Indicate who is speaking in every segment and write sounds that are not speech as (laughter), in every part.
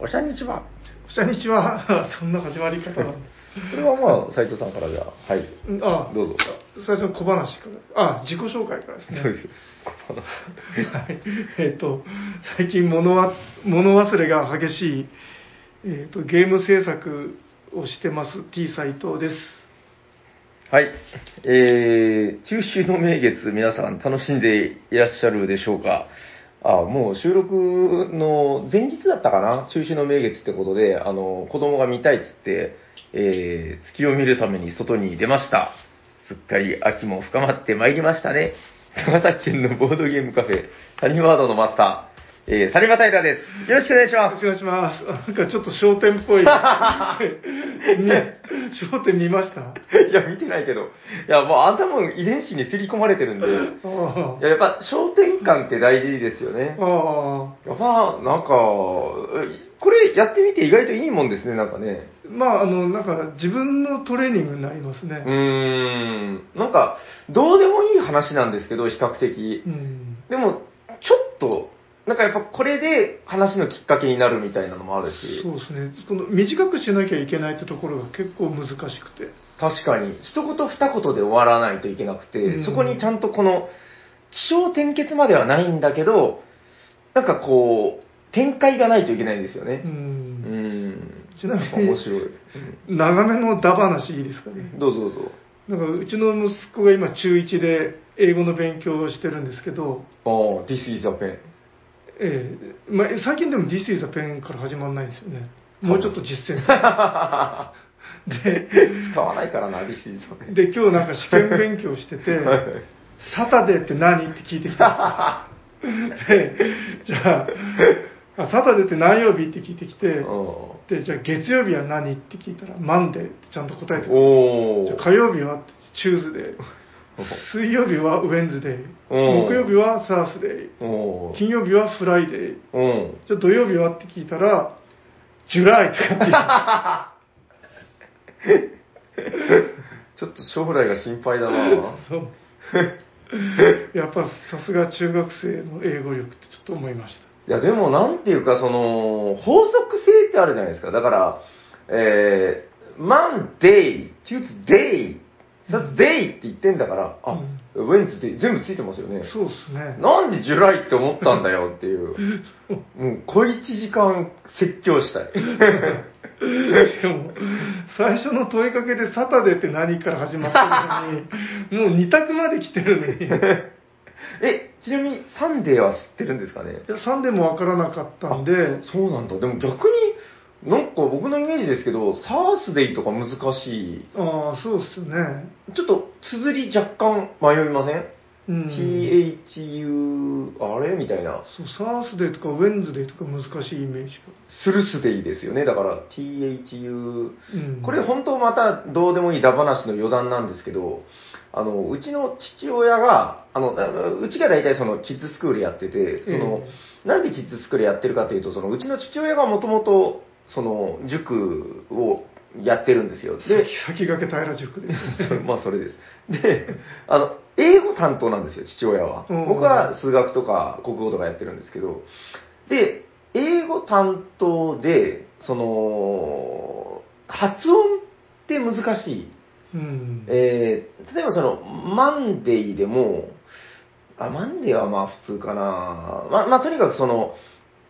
Speaker 1: おしゃにちは。
Speaker 2: おしゃにちは、(laughs) そんな始まり方なの。
Speaker 1: これはまあ、斉藤さんからじゃあ、はい。
Speaker 2: うんあ
Speaker 1: どうぞ。
Speaker 2: 最初の小話から。あ、自己紹介からですね。
Speaker 1: そうです。
Speaker 2: はい。えっ、と、最近物は、物忘れが激しい、えっ、と、ゲーム制作をしてます T 斎藤です。
Speaker 1: はい。えー、中秋の名月、皆さん楽しんでいらっしゃるでしょうかあ、もう収録の前日だったかな？中止の名月ってことで、あの、子供が見たいっつって、えー、月を見るために外に出ました。すっかり秋も深まってまいりましたね。長崎県のボードゲームカフェ、サニワードのマスター、えー、サリバタイラです。よろしくお願いします。
Speaker 2: よろしくお願いします。なんかちょっと商店っぽい。(laughs) ね、商店見ました？
Speaker 1: いや、見てないけど。いや、もうあんたもん遺伝子に刷り込まれてるんで。
Speaker 2: あ
Speaker 1: いや、やっぱ商店感って大事ですよね
Speaker 2: あ。。あ
Speaker 1: やっぱ、なんか、えこれやってみて意外といいもんですね、なんかね。
Speaker 2: あ。まあ、あの、なんか自分のトレーニングになりますね。
Speaker 1: うーん。なんか、どうでもいい話なんですけど、比較的。
Speaker 2: うん。
Speaker 1: でも、ちょっと、なんかやっぱこれで話のきっかけになるみたいなのもあるし。
Speaker 2: そうですね。この短くしなきゃいけないってところが結構難しくて。
Speaker 1: 確かに、一言二言で終わらないといけなくて、
Speaker 2: うん
Speaker 1: そこにちゃんとこの、気象転結まではないんだけど、なんかこう、展開がないといけないんですよね
Speaker 2: う。。
Speaker 1: うんん。
Speaker 2: ちなみに
Speaker 1: 面白い。
Speaker 2: 長めのダ話いいですかね。
Speaker 1: どうぞどうぞ。
Speaker 2: なんかうちの息子が今中1で英語の勉強をしてるんですけど、
Speaker 1: ああ、This is a pen.
Speaker 2: ええまあ、最近でも This is a pen から始まらないんですよね。もうちょっと実践。(laughs) で、
Speaker 1: 使わないからな、This is a pen.
Speaker 2: で、今日なんか試験勉強してて、(laughs)
Speaker 1: はい
Speaker 2: Saturday って何って聞いてきたんですよ。(laughs) で、じゃあ、あ Saturday って何曜日って聞いてきて、
Speaker 1: お
Speaker 2: で、じゃあ月曜日は何って聞いたら、 Monday ってちゃんと答えてくれる。
Speaker 1: お
Speaker 2: じゃあ火曜日は Tuesday。水曜日は
Speaker 1: Wednesday。
Speaker 2: 木曜日は Thursday
Speaker 1: 。お
Speaker 2: 金曜日は Friday。
Speaker 1: うん。
Speaker 2: じゃあ土曜日はって聞いたら、 July とかって (laughs)
Speaker 1: ちょっと将来が心配だな
Speaker 2: やっぱさすが中学生の英語力ってちょっと思いまし
Speaker 1: いや、でもなんていうか、その、法則性ってあるじゃないですか。だから、えー、 Monday、 Tuesday、 Thursday って言ってんだから、あ、Wednesday、全部ついてますよね
Speaker 2: た。。そうっすね。
Speaker 1: なんで July って思ったんだよっていう。(laughs) もう、小一時間説教したい。
Speaker 2: しかも、最初の問いかけで Saturday って何から始まったのに、(laughs) もう二択まで来てるのに、い (laughs)
Speaker 1: え、ちなみに Sunday は知ってるんですかね？
Speaker 2: や Sunday もわからなかったんで、
Speaker 1: そうなんだ。でも逆に、なんか僕のイメージですけど、 Thursday とか難しい。
Speaker 2: ああ、そうっすね。
Speaker 1: ちょっと、綴り若干迷いません、
Speaker 2: うん。
Speaker 1: ?THU、あれ？みたいな。
Speaker 2: そう、サースデーとかウェンズデーとか難しいイメージが。
Speaker 1: スルスデイですよね。だから、THU。
Speaker 2: うん。
Speaker 1: これ本当またどうでもいいダ話の余談なんですけど、あの、うちの父親が、あの、うちが大体そのキッズスクールやってて、その、なんでキッズスクールやってるかっていうと、そのうちの父親がもともと、その、塾をやってるんですよ。で、
Speaker 2: 先駆け平塾です。
Speaker 1: そ (laughs) れまあそれです。で、あの、英語担当なんですよ、父親は。
Speaker 2: うん
Speaker 1: 僕は数学とか国語とかやってるんですけど、で、英語担当で、その、発音って難しい。
Speaker 2: うん。
Speaker 1: えー例えばその、マンデーでも、あ、マンデーはまあ普通かな。まあ、まあとにかくその、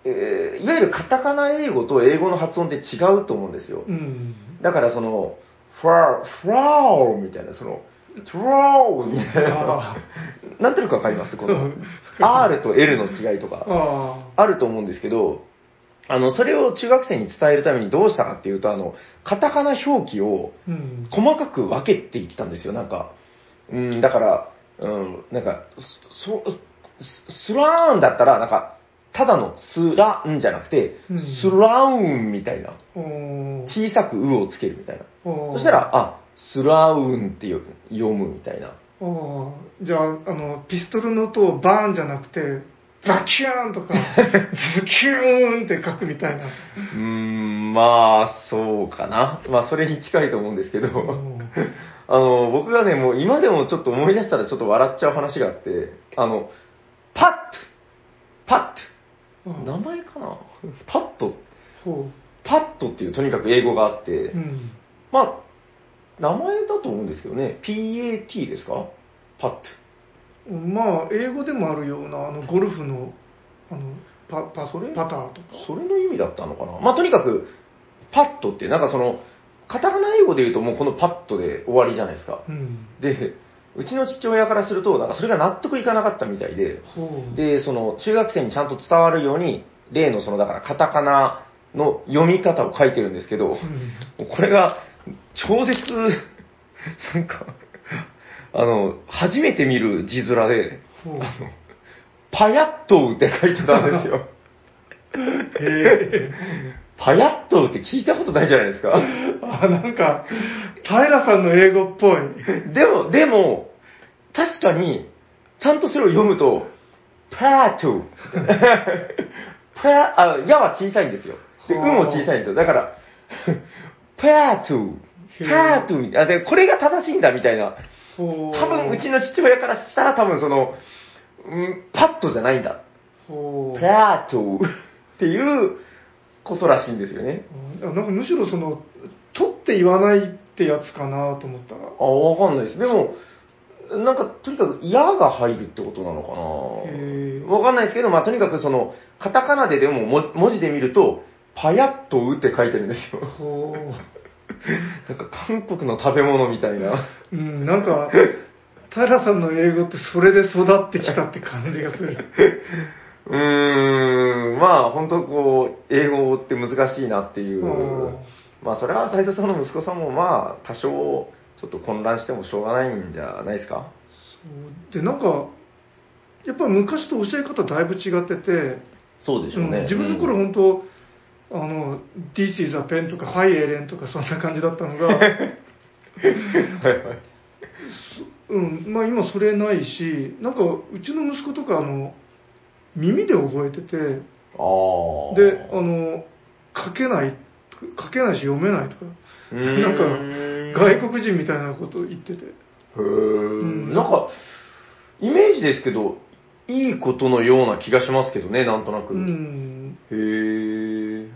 Speaker 1: えーいわゆるカタカナ英語と英語の発音って違うと思うんですよ。
Speaker 2: うん。
Speaker 1: だからその、フラフラーみたいな、その、トラーみたいな
Speaker 2: あ、(laughs)
Speaker 1: なんとなくわかります？この
Speaker 2: う、ん
Speaker 1: R と L の違いとか、
Speaker 2: あ
Speaker 1: あると思うんですけど、あの、それを中学生に伝えるためにどうしたかっていうと、あの、カタカナ表記を。細かく分けていったんですよ、なんか。うん、だから、うん、なんか、そ、ススラーンだったら、なんか、ただのスランじゃなくて、
Speaker 2: うん
Speaker 1: スラウンみたいな。
Speaker 2: おー
Speaker 1: 小さくうをつけるみたいな。
Speaker 2: おー
Speaker 1: そしたら、あ、スラウンってよ読むみたいな。
Speaker 2: おーじゃあ、あの、ピストルの音をバーンじゃなくて、バキューンとか、ズキューンって書くみたいな。
Speaker 1: うーん、まあ、そうかな。まあ、それに近いと思うんですけど、
Speaker 2: うん (laughs)
Speaker 1: あの、僕がね、もう今でもちょっと思い出したらちょっと笑っちゃう話があって、あの、パットパット名前かな？パット
Speaker 2: ほ
Speaker 1: パッドっていうとにかく英語があって、
Speaker 2: う。うん。
Speaker 1: まあ、名前だと思うんですけどね、PAT ですか？パッド。
Speaker 2: まあ、英語でもあるような、あの、ゴルフの、あの、パ、パ、
Speaker 1: それ？
Speaker 2: パターとか。
Speaker 1: それの意味だったのかな？まあ、とにかく、パッドってなんかその、カタカナ英語で言うともうこのパッドで終わりじゃないですか。
Speaker 2: うん。
Speaker 1: で、うちの父親からすると、なんかそれが納得いかなかったみたいで。で、その、中学生にちゃんと伝わるように、例のその、だからカタカナの読み方を書いてるんですけど、これが、超絶、なんか、あの、初めて見る字面で。あの、パヤットウって書いてたんですよ。(laughs)
Speaker 2: へ
Speaker 1: パヤットウって聞いたことないじゃないですか。
Speaker 2: え。あ、なんか、平さんの英語っぽい。
Speaker 1: でも、でも、確かに、ちゃんとそれを読むと、パートゥ (laughs) パー、あ、やは小さいんですよ。で、う
Speaker 2: はあ
Speaker 1: も小さいんですよ。だから、(laughs) パートゥ
Speaker 2: へえ
Speaker 1: パートゥあ、で、これが正しいんだみたいな。多分、うちの父親からしたら多分その、うん、パッとじゃないんだ。
Speaker 2: ほう。
Speaker 1: パートっていうことらしいんですよね。
Speaker 2: あなんかむしろその、取って言わないってやつかなと思ったら。
Speaker 1: あ、わかんないです。でも、なんか、とにかく、やが入るってことなのかなわかんないですけど、まあ、とにかくその、カタカナででもも文字で見ると、パヤッとうって書いてるんですよ。
Speaker 2: ほ (laughs)
Speaker 1: なんか、韓国の食べ物みたいな。
Speaker 2: う。うん、なんか、平さんの英語ってそれで育ってきたって感じがする。(laughs)
Speaker 1: うーん、まあ、本当こう、英語って難しいなっていう
Speaker 2: うん。
Speaker 1: まあ、それは斉藤さんの息子さんも、まあ、多少、ちょっと混乱してもしょうがないんじゃないですか？
Speaker 2: そうで、なんか、やっぱ昔と教え方だいぶ違ってて、
Speaker 1: そうでしょうね。
Speaker 2: うん自分の頃
Speaker 1: うん
Speaker 2: 本当、あの、This is a pen とか Hi エレンとかそんな感じだったのが、(laughs)
Speaker 1: はいはい。
Speaker 2: うん、まあ今それないし、なんかうちの息子とかあの、耳で覚えてて。で、あの、書けない、書けないし読めないとか、なんか外国人みたいなことを言ってて。
Speaker 1: へー
Speaker 2: ん
Speaker 1: なんか、イメージですけど、いいことのような気がしますけどね、なんとなく。
Speaker 2: うん、
Speaker 1: へえ。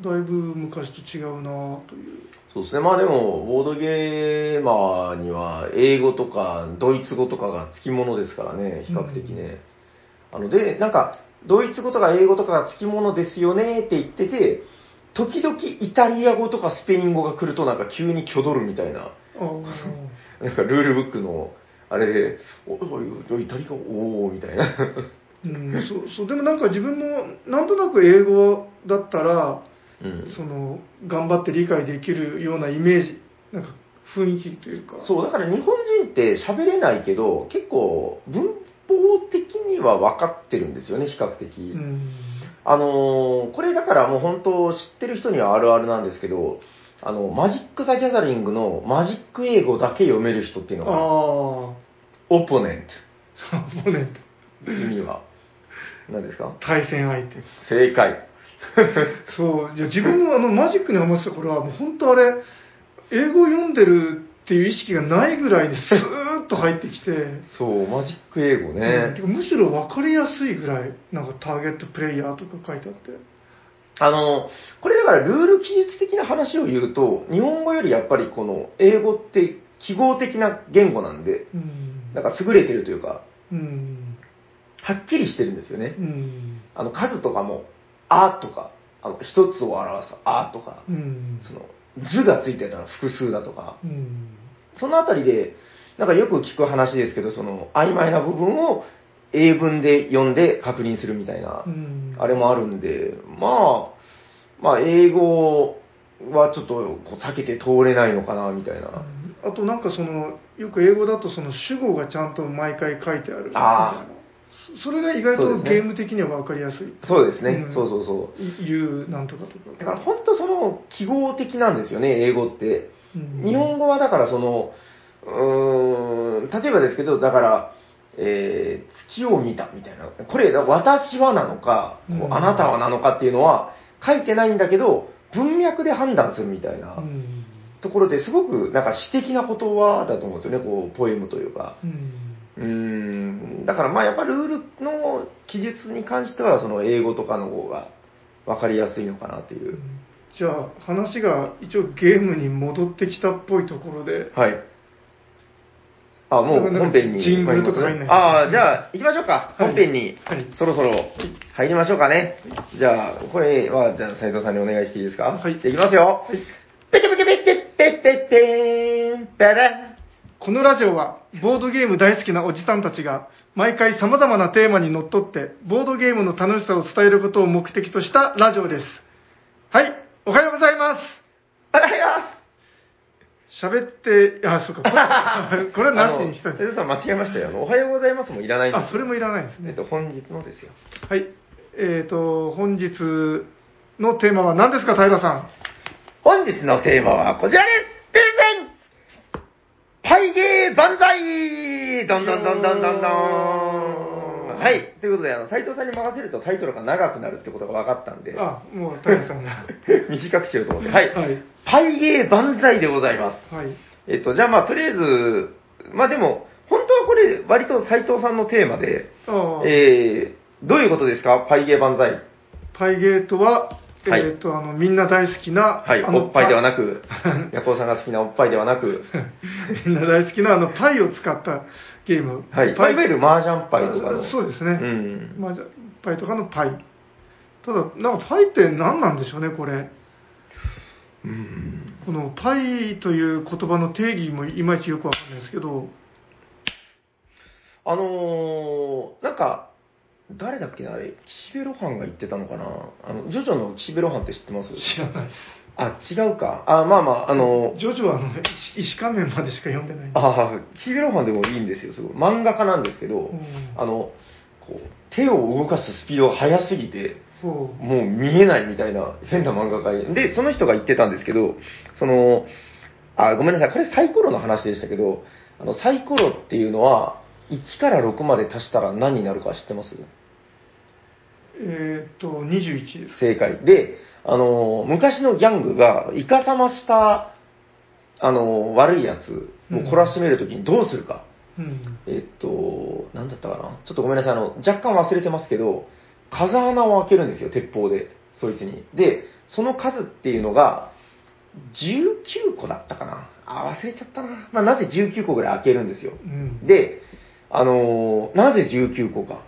Speaker 2: だいぶ昔と違うなという。
Speaker 1: そうですね。まあでも、ボードゲーマーには、英語とか、ドイツ語とかがつきものですからね、比較的ね。あの、で、なんか、ドイツ語とか英語とかがつきものですよねって言ってて、時々イタリア語とかスペイン語が来るとなんか急に挙取るみたいな。なんかルールブックの、あれで、イタリア語、おー、みたいな。
Speaker 2: うん、そうそうでもなんか自分もなんとなく英語だったら
Speaker 1: うん。
Speaker 2: その頑張って理解できるようなイメージなんか雰囲気というか
Speaker 1: そう、だから日本人って喋れないけど、結構文法的には分かってるんですよね、比較的。
Speaker 2: うん
Speaker 1: あのーこれだからもう本当知ってる人にはあるあるなんですけど、あの、マジック・ザ・ギャザリングのマジック英語だけ読める人っていうのが、オポネン
Speaker 2: もうね
Speaker 1: ト。意味は。何ですか？
Speaker 2: 対戦相手
Speaker 1: 正解。(laughs)
Speaker 2: そういや自分もあのマジックにハマってた頃はもう本当あれ英語読んでるっていう意識がないぐらいにスーッと入ってきて、
Speaker 1: そう、マジック英語
Speaker 2: うん。
Speaker 1: ね
Speaker 2: て。かむしろ分かりやすいぐらいなんかターゲットプレイヤーとか書いてあって。
Speaker 1: あの、これだからルール記述的な話を言うと、日本語よりやっぱりこの英語って記号的な言語なんで、
Speaker 2: うん。
Speaker 1: なんか優れてるというか、
Speaker 2: うん。
Speaker 1: はっきりしてるんですよね。
Speaker 2: う。ん。
Speaker 1: あの数とかも、あとか、あの一つを表すあとか、
Speaker 2: うん。
Speaker 1: その図がついてたら複数だとか、
Speaker 2: うん。
Speaker 1: そのあたりで、なんかよく聞く話ですけど、その曖昧な部分を英文で読んで確認するみたいな
Speaker 2: う、ん。
Speaker 1: あれもあるんで、まあ、まあ英語はちょっと避けて通れないのかな、みたいな。
Speaker 2: あとなんかそのよく英語だとその主語がちゃんと毎回書いてあるみたい
Speaker 1: あ
Speaker 2: なそそれが意外とゲーム的には分かりやすい。
Speaker 1: そうですね、
Speaker 2: うん。
Speaker 1: そうそうそう。
Speaker 2: い言うなんとかとか。
Speaker 1: だから本当その記号的なんですよね、英語って。
Speaker 2: うん。
Speaker 1: 日本語はだからその、うーん、例えばですけど、だから、えー月を見たみたいな。これ、私はなのか、こう
Speaker 2: うん。
Speaker 1: あなたはなのかっていうのは書いてないんだけど、文脈で判断するみたいな
Speaker 2: うん。
Speaker 1: ところですごくなんか詩的な言葉だと思うんですよね、こう、ポエムというか。
Speaker 2: うん
Speaker 1: うーん、だからまあやっぱルールの記述に関しては、その英語とかの方が分かりやすいのかなっていう。
Speaker 2: じゃあ、話が一応ゲームに戻ってきたっぽいところで、
Speaker 1: はい。あ、もう本編に。
Speaker 2: ジングルとか入んない
Speaker 1: ああ、じゃあ、行きましょうか。
Speaker 2: はい
Speaker 1: 本編に
Speaker 2: はい。
Speaker 1: そろそろ入りましょうかね。じゃあ、これは、じゃあ、斉藤さんにお願いしていいですか？
Speaker 2: はい
Speaker 1: じゃあ行きますよ。
Speaker 2: はい
Speaker 1: ペテペテペテペテペーン、ペラ
Speaker 2: このラジオは、ボードゲーム大好きなおじさんたちが、毎回様々なテーマにのっとって、ボードゲームの楽しさを伝えることを目的としたラジオです。はい、おはようございます。
Speaker 1: おはようございます。
Speaker 2: 喋って、あ、そうか、これ (laughs) これはなしにしたんです。
Speaker 1: さん間違えましたよ。あのおはようございますもいらないんですよ
Speaker 2: あ、それもいらないですね
Speaker 1: えっ。と、本日のですよ。
Speaker 2: はい。えっ、と、本日のテーマは何ですか、平さん？
Speaker 1: 本日のテーマはこちらですてんてんパイゲー万歳どんどんどんどんどんどんはい。ということで、あの、斉藤さんに任せるとタイトルが長くなるってことが分かったんで、
Speaker 2: あ、もう平さんが。(laughs)
Speaker 1: 短くしようと思って。はい。
Speaker 2: はい。
Speaker 1: パイゲー万歳でございます。
Speaker 2: はい。
Speaker 1: えっと、じゃあまあ、とりあえず、まあでも、本当はこれ、割と斉藤さんのテーマで、
Speaker 2: あ
Speaker 1: えー、どういうことですか？パイゲー万歳。
Speaker 2: パイゲートは、
Speaker 1: はい
Speaker 2: えっ、と、あの、みんな大好きな、
Speaker 1: はい。おっぱいではな
Speaker 2: く、
Speaker 1: く、ヤコウさんが好きなおっぱいではなく、(laughs)
Speaker 2: みんな大好きな、あの、パイを使ったゲーム。
Speaker 1: はい。まあいわゆる麻雀パイとかの。
Speaker 2: そうですね。
Speaker 1: うん。
Speaker 2: まあ、じゃあパイとかのパイ。ただ、なんかパイって何なんでしょうね、これ。
Speaker 1: うん。
Speaker 2: このパイという言葉の定義もいまいちよくわかんないですけど、
Speaker 1: あのー、なんか、誰だっけな、あれ、岸辺露伴が言ってたのかなあの、ジョジョの岸辺露伴って知ってます？
Speaker 2: 知らないで
Speaker 1: あ、違うか。あ、まあまあ、あの
Speaker 2: す。ジョジョはあの、石石仮面までしか読んでないんで。
Speaker 1: あ、岸辺露伴でもいいんですよ、すごい。漫画家なんですけど、
Speaker 2: うん
Speaker 1: あの、こう、手を動かすスピードが速すぎて、
Speaker 2: ほう。
Speaker 1: もう見えないみたいな変な漫画家で、その人が言ってたんですけど、その、あ、ごめんなさい、これサイコロの話でしたけど、あの、サイコロっていうのは、1から6まで足したら何になるか知ってます？
Speaker 2: えーっと、21です。
Speaker 1: 正解。で、あの、昔のギャングが、イカサマした、あの、悪いやつを懲らしめるときにどうするか。
Speaker 2: うん。
Speaker 1: えっと、なんだったかな？ちょっとごめんなさい、あの、若干忘れてますけど、風穴を開けるんですよ、鉄砲で、そいつに。で、その数っていうのが、19個だったかな？あ、忘れちゃったな。まあ、なぜ19個ぐらい開けるんですよ。
Speaker 2: うん。
Speaker 1: で、あのーなぜ19個か。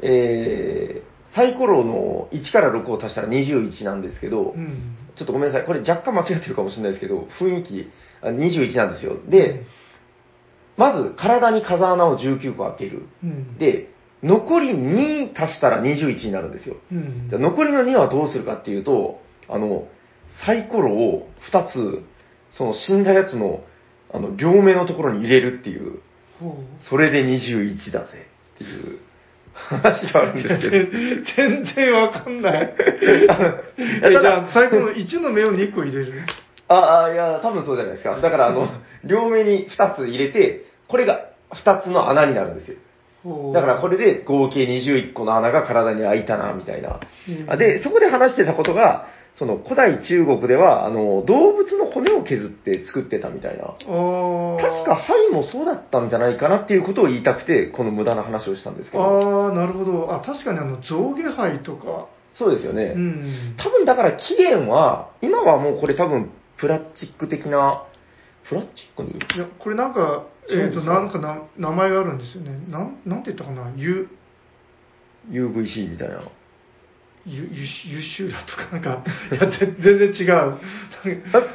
Speaker 1: えー、サイコロの1から6を足したら21なんですけど、
Speaker 2: うん。
Speaker 1: ちょっとごめんなさい、これ若干間違ってるかもしれないですけど、雰囲気、あ21なんですよ。で、まず体に風穴を19個開ける。
Speaker 2: うん、
Speaker 1: で、残り2足したら21になるんですよ。
Speaker 2: うん
Speaker 1: じゃあ残りの2はどうするかっていうと、あの、サイコロを2つ、その死んだやつの、あの、両目のところに入れるっていうそれで21だぜっていう話があるんですけど。
Speaker 2: 全然わかんない。えじゃあ、最後の1の目を2個入れる。
Speaker 1: ああ、いや、多分そうじゃないですか。(laughs) だから、あの、両目に2つ入れて、これが2つの穴になるんですよ。だからこれで合計21個の穴が体に開いたな、みたいな。で、そこで話してたことが、その古代中国では、あの、動物の骨を削って作ってたみたいな。確か、肺もそうだったんじゃないかなっていうことを言いたくて、この無駄な話をしたんですけど。
Speaker 2: ああ、なるほど。あ、確かにあの、象牙灰とか。
Speaker 1: そうですよね。
Speaker 2: うん。
Speaker 1: 多分だから起源は、今はもうこれ多分プラスチック的な、プラスチックに？
Speaker 2: いや、これなんか、えっ、と、
Speaker 1: そうですか？
Speaker 2: なんかな、名前があるんですよね。なん、なんて言ったかな？ユ、
Speaker 1: UVC みたいな。
Speaker 2: ユ、ユシユシューラとかなんか、(laughs) いや、ぜ全然違う。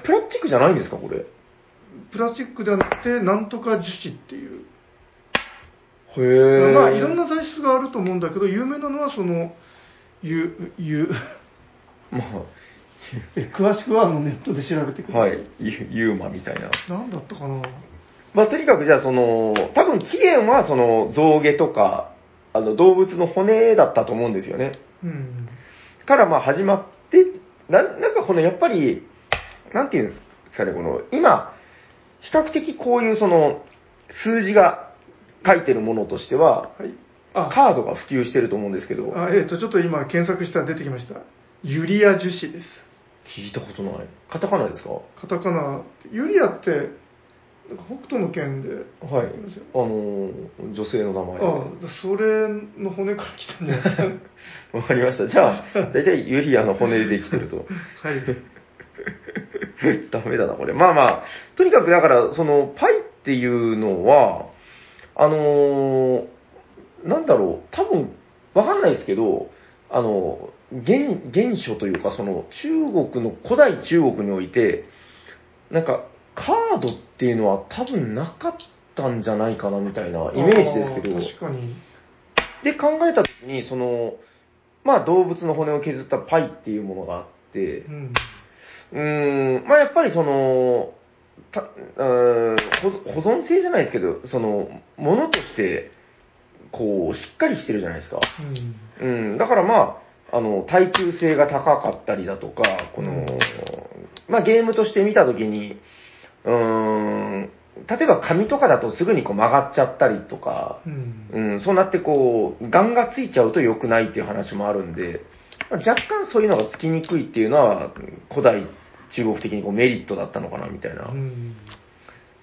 Speaker 1: プラスチックじゃないんですか、これ？
Speaker 2: プラスチックではなくて、なんとか樹脂っていう。
Speaker 1: へえ。
Speaker 2: まあ、いろんな材質があると思うんだけど、有名なのはその、ユ、ユ、(laughs)
Speaker 1: ま
Speaker 2: え詳しくはあのネットで調べてく
Speaker 1: あ、
Speaker 2: ださい。
Speaker 1: はい。ユユーマみたいな。
Speaker 2: なんだったかな
Speaker 1: まあ、とにかくじゃあ、その、多分起源はその象牙とか、あの動物の骨だったと思うんですよね。
Speaker 2: うん。
Speaker 1: からまあ始まって、ななんかこのやっぱり、なんていうんですかね、この、今、比較的こういうその、数字が書いてるものとしては、
Speaker 2: はい。あ、
Speaker 1: カードが普及してると思うんですけど、
Speaker 2: あえっ、と、ちょっと今検索したら出てきました。ユリア樹脂です。
Speaker 1: 聞いたことない。カタカナですか？
Speaker 2: カタカナ、ユリアって、なんか北斗の拳で、
Speaker 1: はい。あのー女性の名前で。
Speaker 2: ああ、それの骨から来たんじゃない。(laughs)
Speaker 1: わかりました。じゃあ、だいたいユリアの骨でできてると。(laughs)
Speaker 2: はい。(laughs)
Speaker 1: ダメだな、これ。まあまあ、とにかくだから、その、パイっていうのは、あのーなんだろう、多分、わかんないですけど、あの、原、原初というか、その、中国の、古代中国において、なんか、カードっていうのは多分なかったんじゃないかな、みたいなイメージですけど
Speaker 2: 確かに。
Speaker 1: で考えたときに、その、まあ動物の骨を削ったパイっていうものがあって
Speaker 2: う、ん。
Speaker 1: うーん、まあやっぱりその、たうーん保保存性じゃないですけど、その、ものとして、こう、しっかりしてるじゃないですか。
Speaker 2: うん。
Speaker 1: うん、だからまあ、あの、耐久性が高かったりだとか、この、まあゲームとして見たときに、うーん、例えば紙とかだとすぐにこう曲がっちゃったりとか、
Speaker 2: うん。
Speaker 1: うん、そうなってこう、ガンがついちゃうと良くないっていう話もあるんで、まあ若干そういうのがつきにくいっていうのは、古代中国的にこうメリットだったのかなみたいな。
Speaker 2: うん。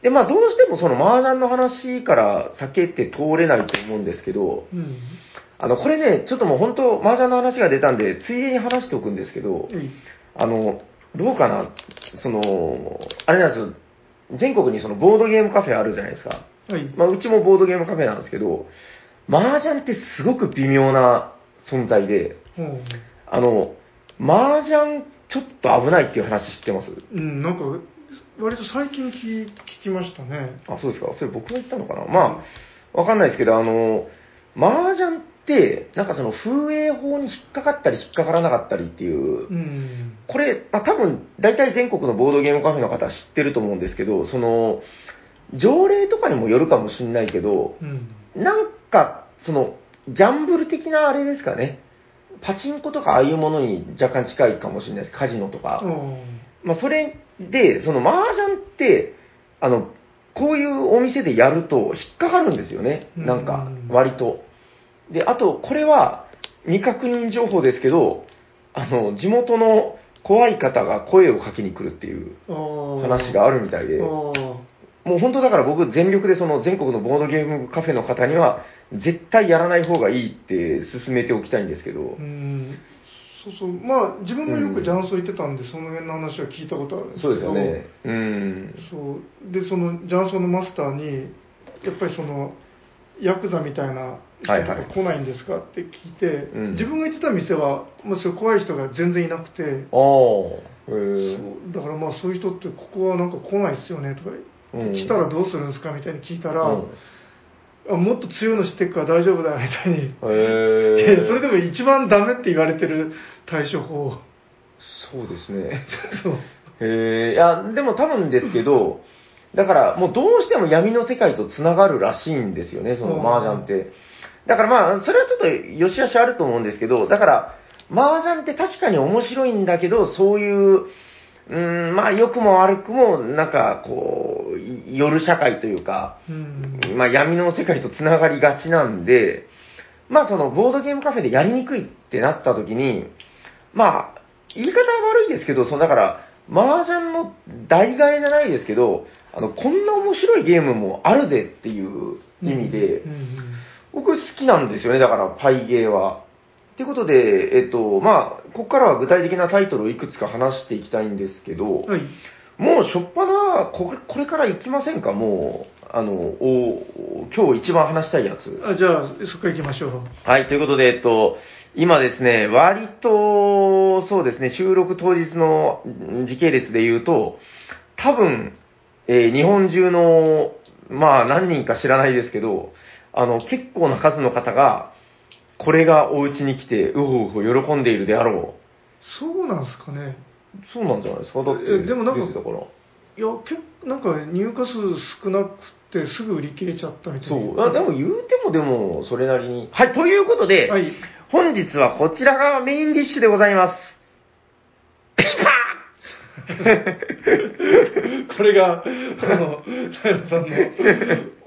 Speaker 1: で、まあどうしてもその麻雀の話から避けて通れないと思うんですけど、
Speaker 2: うん。
Speaker 1: あの、これね、ちょっともう本当麻雀の話が出たんで、ついでに話しておくんですけど、
Speaker 2: はい。
Speaker 1: あの、どうかな、その、あれなんですよ、全国にそのボードゲームカフェあるじゃないですか。
Speaker 2: はい。
Speaker 1: まあ、うちもボードゲームカフェなんですけど、麻雀ってすごく微妙な存在で、
Speaker 2: ほう
Speaker 1: あの、麻雀ちょっと危ないっていう話知ってます？
Speaker 2: うん、なんか、割と最近聞聞きましたね。
Speaker 1: あ、そうですか。それ僕が言ったのかな？まあ、わかんないですけど、あの、麻雀って、なんかその風営法に引っかかったり引っかからなかったりっていう
Speaker 2: う、ん。
Speaker 1: これ、まあ、多分、大体全国のボードゲームカフェの方は知ってると思うんですけど、その、条例とかにもよるかもしんないけど、
Speaker 2: うん。
Speaker 1: なんか、その、ギャンブル的なあれですかね。パチンコとかああいうものに若干近いかもしれないです。カジノとか。まあ、それで、その麻雀って、あの、こういうお店でやると引っかかるんですよね。なんか
Speaker 2: うん、
Speaker 1: 割と。で、あと、これは未確認情報ですけど、あの、地元の怖い方が声をかけに来るっていう話があるみたいで、
Speaker 2: あ
Speaker 1: も
Speaker 2: あ
Speaker 1: う本当だから僕全力でその全国のボードゲームカフェの方には絶対やらない方がいいって勧めておきたいんですけど、
Speaker 2: うん。そうそう。まあ、自分もよく雀荘行ってたんで、その辺の話は聞いたことあるんですけど。
Speaker 1: そうですよね。うん。
Speaker 2: そう。で、その雀荘のマスターに、やっぱりその、ヤクザみたいな
Speaker 1: はいはい
Speaker 2: 来ないんですか？って聞いて、
Speaker 1: うん。
Speaker 2: 自分が行ってた店は、まあ、そういう怖い人が全然いなくて、だからまあそういう人ってここはなんか来ないっすよねとか
Speaker 1: うん。
Speaker 2: 来たらどうするんですかみたいに聞いたら、
Speaker 1: うん。
Speaker 2: あもっと強いの知ってっから大丈夫だよみたいに、(laughs) それでも一番ダメって言われてる対処法。
Speaker 1: そうですね。(laughs)
Speaker 2: そう。
Speaker 1: へえ、いや、でも多分ですけど、だからもうどうしても闇の世界とつながるらしいんですよね、その
Speaker 2: うん
Speaker 1: 麻雀って。だからまあ、それはちょっと良し悪しあると思うんですけど、だから、麻雀って確かに面白いんだけど、そういう、うーん、まあ良くも悪くも、なんかこう、い夜社会というか、
Speaker 2: うん。
Speaker 1: まあ闇の世界とつながりがちなんで、まあそのボードゲームカフェでやりにくいってなった時に、まあ、言い方は悪いですけど、そのだから、麻雀の代替えじゃないですけど、あの、こんな面白いゲームもあるぜっていう意味で、
Speaker 2: うんうん
Speaker 1: 僕好きなんですよね、だからパイゲーは。ということで、えっと、まあ、ここからは具体的なタイトルをいくつか話していきたいんですけど、
Speaker 2: はい
Speaker 1: もうしょっぱな、これこれから行きませんか？もう、あの、お今日一番話したいやつ。
Speaker 2: あじゃあそこから行きましょう
Speaker 1: はい、ということで、えっと、今ですね、割と、そうですね、収録当日のん時系列で言うと、多分、えー日本中の、まあ何人か知らないですけど、あの、結構な数の方が、これがお家に来て、うほうほ喜んでいるであろ
Speaker 2: そうなんですかね
Speaker 1: う。そうなんじゃないですか？だって、
Speaker 2: えでもなんか。いや結構なんか入荷数少なくてすぐ売り切れちゃったみたいな
Speaker 1: そう。あでも言うてもでも、それなりに。はい、ということで、
Speaker 2: はい
Speaker 1: 本日はこちらがメインディッシュでございます。ピ (laughs)
Speaker 2: これが、あの、平さんの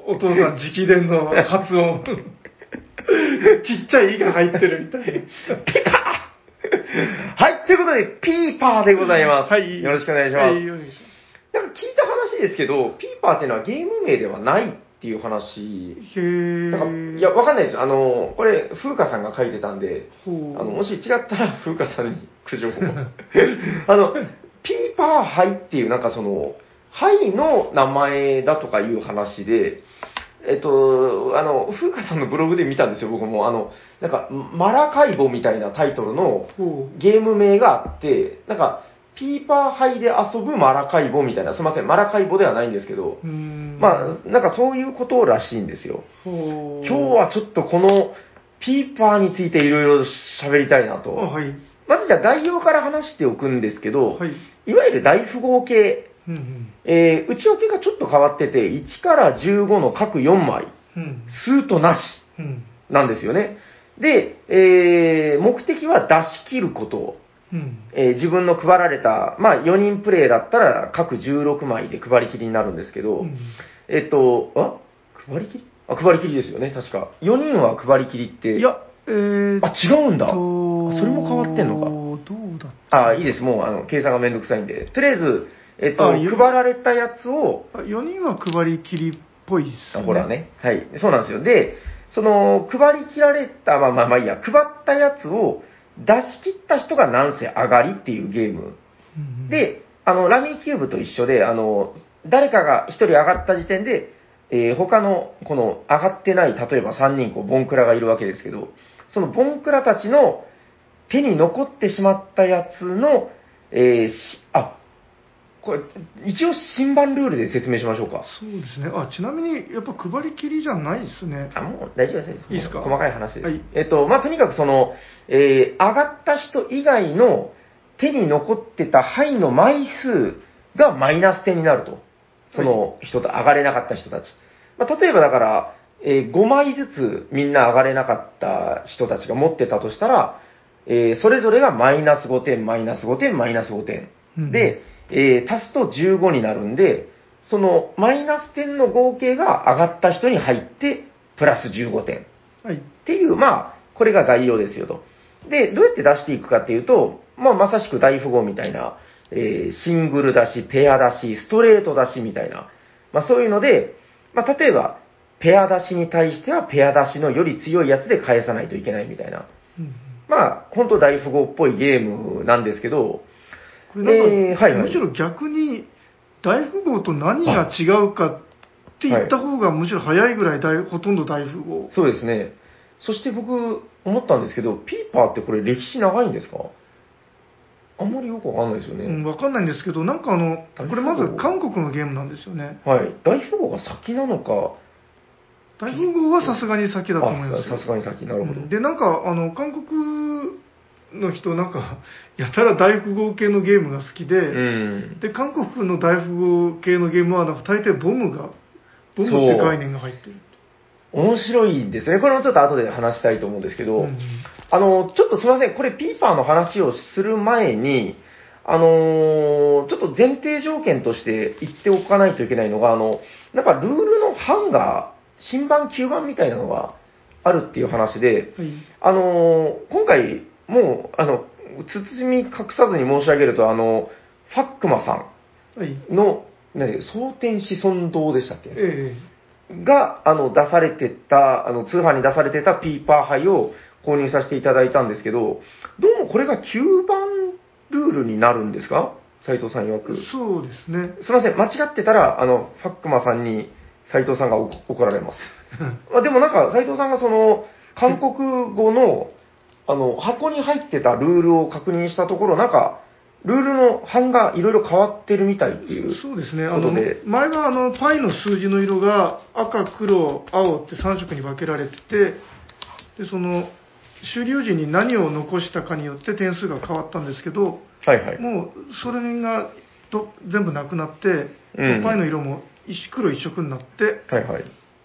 Speaker 2: お父さん直伝の発音。(laughs) ちっちゃい「い」が入ってるみたい
Speaker 1: ピパーはい、ということで、ピーパーでございます。
Speaker 2: はい。
Speaker 1: よろしくお願いします。
Speaker 2: はい、よろしく
Speaker 1: なんか聞いた話ですけど、ピーパーっていうのはゲーム名ではないっていう話。
Speaker 2: へー。
Speaker 1: なんかいや、わかんないです。あの、これ、風花さんが書いてたんで、あの、もし違ったら風花さんに苦情を。(laughs) あの、ピーパーハイっていう、なんかその、ハイの名前だとかいう話で、えっと、あの、風花さんのブログで見たんですよ、僕も。あの、なんか、マラカイボみたいなタイトルの
Speaker 2: ほ
Speaker 1: ゲーム名があって、なんか、ピーパーハイで遊ぶマラカイボみたいな、すいません、マラカイボではないんですけど。まあ、なんかそういうことらしいんですよ。今日はちょっとこのピーパーについていろいろ喋りたいな
Speaker 2: あ、
Speaker 1: と。
Speaker 2: はい。
Speaker 1: まずじゃあ概要から話しておくんですけど、
Speaker 2: はい。
Speaker 1: いわゆる大富豪系、
Speaker 2: うんうん。
Speaker 1: えー内訳がちょっと変わってて、1から15の各4枚、
Speaker 2: うん。
Speaker 1: スーとなし
Speaker 2: うん。
Speaker 1: なんですよね。で、えー目的は出し切ること。
Speaker 2: うん。
Speaker 1: えー自分の配られた、まあ4人プレイだったら各16枚で配り切りになるんですけど、
Speaker 2: うん
Speaker 1: えっと、あ？配り切り？あ、配り切りですよね、確か。4人は配り切りって。
Speaker 2: いや、えー
Speaker 1: あ、違うんだ。それも変わってんのか。
Speaker 2: どうだった？
Speaker 1: あ、いいです。もう、あの、計算がめんどくさいんで。とりあえず、えっと、配られたやつを、
Speaker 2: あ ?4 人は配り切りっぽいっすね。
Speaker 1: あほら。ね。はい。そうなんですよ。で、その、配り切られた、まあまあまあいいや、配ったやつを出し切った人がなんせ上がりっていうゲーム。
Speaker 2: うん、
Speaker 1: で、あの、ラミーキューブと一緒で、あの、誰かが一人上がった時点で、えー他の、この上がってない、例えば3人、こう、ボンクラがいるわけですけど、そのボンクラたちの手に残ってしまったやつの、えーし、あ、これ、一応新版ルールで説明しましょうか。
Speaker 2: そうですね。あ、ちなみに、やっぱ配り切りじゃないですね。
Speaker 1: あ、もう大丈夫です。
Speaker 2: いいですか？
Speaker 1: 細かい話です。
Speaker 2: はい
Speaker 1: えっと、まあ、とにかくその、えー上がった人以外の手に残ってた範囲の枚数がマイナス点になると。その人と上がれなかった人たち。まあ、例えばだから、え5枚ずつみんな上がれなかった人たちが持ってたとしたら、えーそれぞれがマイナス5点、マイナス5点、マイナス5点。
Speaker 2: うん
Speaker 1: で、えー足すと15になるんで、そのマイナス点の合計が上がった人に入って、プラス15点。
Speaker 2: はい。
Speaker 1: っていう、まあ、これが概要ですよと。で、どうやって出していくかっていうと、まあ、まさしく大富豪みたいな、えーシングルだし、ペアだし、ストレートだしみたいな、まあ、そういうので、まあ、例えば、ペア出しに対してはペア出しのより強いやつで返さないといけないみたいな。
Speaker 2: うん
Speaker 1: まあ、本当大富豪っぽいゲームなんですけど、
Speaker 2: これなんか、
Speaker 1: えーはいはい
Speaker 2: むしろ逆に、大富豪と何が違うかって言った方がむしろ早いぐらい大、ほとんど大富豪。
Speaker 1: そうですね。そして僕、思ったんですけど、ピーパーってこれ歴史長いんですか？あんまりよくわかんないですよね。
Speaker 2: うん、わかんないんですけど、なんかあの、これまず韓国のゲームなんですよね。
Speaker 1: はい。大富豪が先なのか、
Speaker 2: 大富豪はさすがに先だと思います
Speaker 1: さすがに先、なるほど。
Speaker 2: うんで、なんか、あの、韓国の人、なんか、やたら大富豪系のゲームが好きで、
Speaker 1: うん。
Speaker 2: で、韓国の大富豪系のゲームは、なんか大抵ボムが、ボムって概念が入ってる。
Speaker 1: 面白いんですね。これもちょっと後で話したいと思うんですけど、
Speaker 2: うん
Speaker 1: あの、ちょっとすみません。これピーパーの話をする前に、あのーちょっと前提条件として言っておかないといけないのが、あの、なんかルールの版が、新版、旧版みたいなのがあるっていう話で、
Speaker 2: はい。
Speaker 1: あのー今回、もう、あの、包み隠さずに申し上げると、あの、ファックマさ
Speaker 2: はい。
Speaker 1: んの、何で蒼天子孫堂でしたっけ？
Speaker 2: え
Speaker 1: が、あの、出されてた、あの、通販に出されてたピーパー杯を購入させていただいたんですけど、どうもこれが9番ルールになるんですか？斉藤さん曰く。
Speaker 2: えそうですね。
Speaker 1: すいません、間違ってたら、あの、ファックマさんに斉藤さんが怒怒られます。(laughs) まあ、でもなんか、斉藤さんがその、韓国語の、あの、箱に入ってたルールを確認したところ、なんか、ルールの版がいろいろ変わってるみたいっていう。
Speaker 2: そうですね。あの前はあの、パイの数字の色が赤、黒、青って3色に分けられてて、で、その、終了時に何を残したかによって点数が変わったんですけど、
Speaker 1: はいはい。
Speaker 2: もう、それがと全部なくなって、
Speaker 1: うん
Speaker 2: パイの色も一黒一色になって、
Speaker 1: はいはい。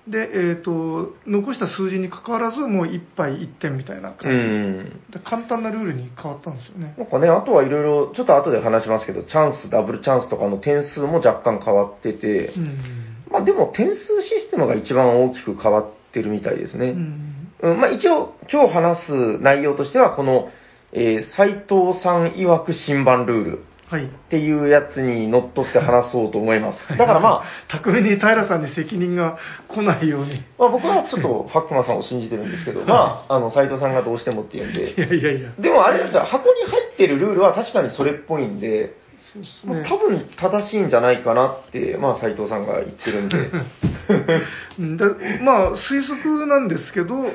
Speaker 2: で、えっ、と、残した数字に関わらず、もう1杯1点みたいな
Speaker 1: う
Speaker 2: 感じ。
Speaker 1: ん。
Speaker 2: で簡単なルールに変わったんですよね。
Speaker 1: なんかね、あとはいろいろ、ちょっと後で話しますけど、チャンス、ダブルチャンスとかの点数も若干変わってて、
Speaker 2: うん。
Speaker 1: まあでも点数システムが一番大きく変わってるみたいですね。
Speaker 2: うん。
Speaker 1: うんまあ、一応、今日話す内容としては、この、えー斉藤さん曰く新版ルール。
Speaker 2: はい。
Speaker 1: っていうやつにのっとって話そうと思います。(laughs) だからまあ、
Speaker 2: 巧みに平さんに責任が来ないように。
Speaker 1: まあ僕はちょっとファックマンさんを信じてるんですけど、まあ、あの、斎藤さんがどうしてもって言うん
Speaker 2: い
Speaker 1: で。
Speaker 2: やいやいや。
Speaker 1: でもあれですよ、箱に入ってるルールは確かにそれっぽいんで、
Speaker 2: そうです
Speaker 1: まあ
Speaker 2: ね。
Speaker 1: 多分正しいんじゃないかなって、まあ斎藤さんが言ってるんで。
Speaker 2: まあ、推測なんですけど、(laughs)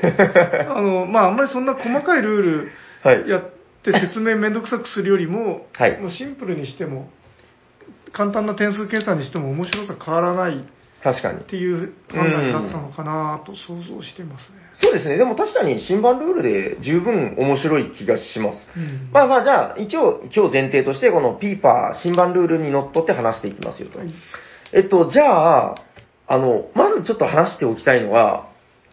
Speaker 2: あの、まあ、あんまりそんな細かいルール
Speaker 1: はい。
Speaker 2: やって説明めんどくさくするよりも、
Speaker 1: はい
Speaker 2: もうシンプルにしても、簡単な点数計算にしても面白さ変わらないっ
Speaker 1: 確かに。
Speaker 2: ていう判断になったのかなと想像してますね。
Speaker 1: そうですね。でも確かに新版ルールで十分面白い気がします。
Speaker 2: うん
Speaker 1: まあまあじゃあ、一応今日前提としてこのピーパー新版ルールにのっとって話していきますよと。
Speaker 2: はい
Speaker 1: えっと、じゃあ、あの、まずちょっと話しておきたいのは、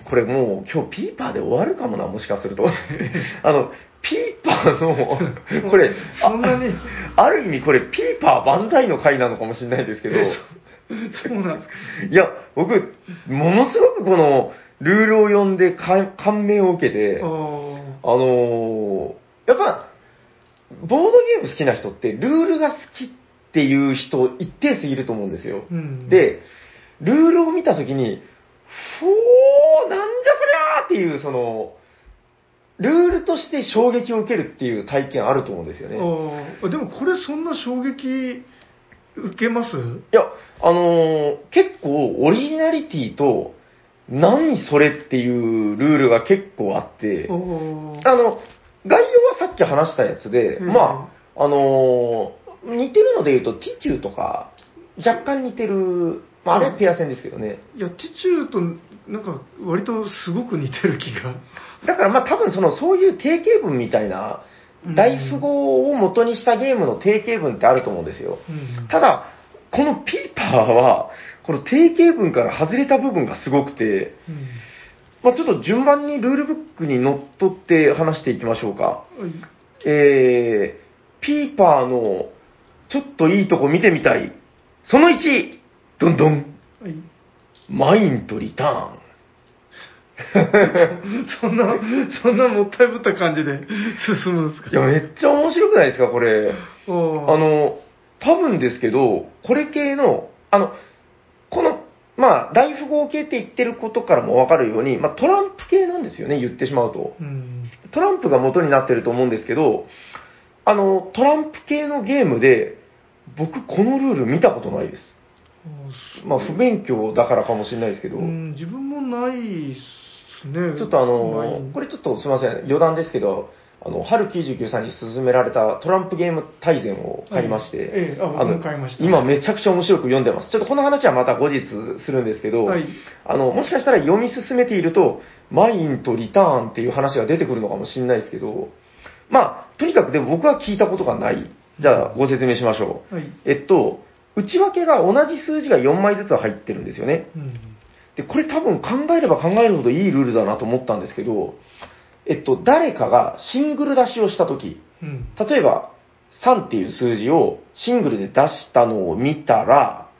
Speaker 1: これもう今日ピーパーで終わるかもな、もしかすると。(laughs) あの、ピーパーの、これ、
Speaker 2: そんなに、
Speaker 1: あある意味これピーパー万歳の回なのかもしれないですけど、
Speaker 2: そうなんですか？
Speaker 1: いや、僕、ものすごくこの、ルールを読んでか感銘を受けて、
Speaker 2: あ
Speaker 1: あのーやっぱ、ボードゲーム好きな人って、ルールが好きっていう人、一定数いると思うんですよ。
Speaker 2: ーうん、
Speaker 1: で、ルールを見たときに、ほー、なんじゃそりゃーっていう、その、ルールとして衝撃を受けるっていう体験あると思うんですよね。
Speaker 2: でもこれそんな衝撃受けます？
Speaker 1: や、あのー結構オリジナリティと、何それっていうルールが結構あって、
Speaker 2: あ
Speaker 1: の、概要はさっき話したやつで、
Speaker 2: うん。
Speaker 1: まあ、あのー似てるので言うと、ティチューとか、若干似てる、まあ、あれ
Speaker 2: うん
Speaker 1: ペア戦ですけどね。
Speaker 2: いや、ティチューとなんか割とすごく似てる気が。
Speaker 1: だからまあ多分その、そういう定型文みたいな、大富豪を元にしたゲームの定型文ってあると思うんですよ。
Speaker 2: うん
Speaker 1: ただ、このピーパーは、この定型文から外れた部分がすごくて、
Speaker 2: うん
Speaker 1: まあ、ちょっと順番にルールブックにのっとって話していきましょうか。
Speaker 2: はい
Speaker 1: えー、ピーパーのちょっといいとこ見てみたい。その1、どんどん、
Speaker 2: はい
Speaker 1: マインとリタ (laughs)
Speaker 2: そんな、そんなもったいぶった感じで (laughs) 進むんですか？
Speaker 1: ーン。いや、めっちゃ面白くないですか、これ。
Speaker 2: あ
Speaker 1: の、多分ですけど、これ系の、あの、この、まあ、大富豪系って言ってることからもわかるように、まあ、トランプ系なんですよね、言ってしまうと。
Speaker 2: うん。
Speaker 1: トランプが元になってると思うんですけど、あの、トランプ系のゲームで、僕、このルール見たことないです。まあ、不勉強だからかもしれないですけど、
Speaker 2: うん、自分もないっすね。
Speaker 1: ちょっとあの、これちょっとすみません、余談ですけど、あの、春99さんに勧められたトランプゲーム大全を買いまして、
Speaker 2: ええあ僕も買いました
Speaker 1: 今めちゃくちゃ面白く読んでます。ちょっとこの話はまた後日するんですけど、
Speaker 2: はい
Speaker 1: あの、もしかしたら読み進めていると、マインとリターンっていう話が出てくるのかもしれないですけど、まあ、とにかくでも僕は聞いたことがない。じゃあ、ご説明しましょう。
Speaker 2: はい。
Speaker 1: えっと、内訳が同じ数字が4枚ずつ入ってるんですよね。
Speaker 2: うん。
Speaker 1: で、これ多分考えれば考えるほどいいルールだなと思ったんですけど、えっと、誰かがシングル出しをしたとき、
Speaker 2: うん。
Speaker 1: 例えば3っていう数字をシングルで出したのを見たら、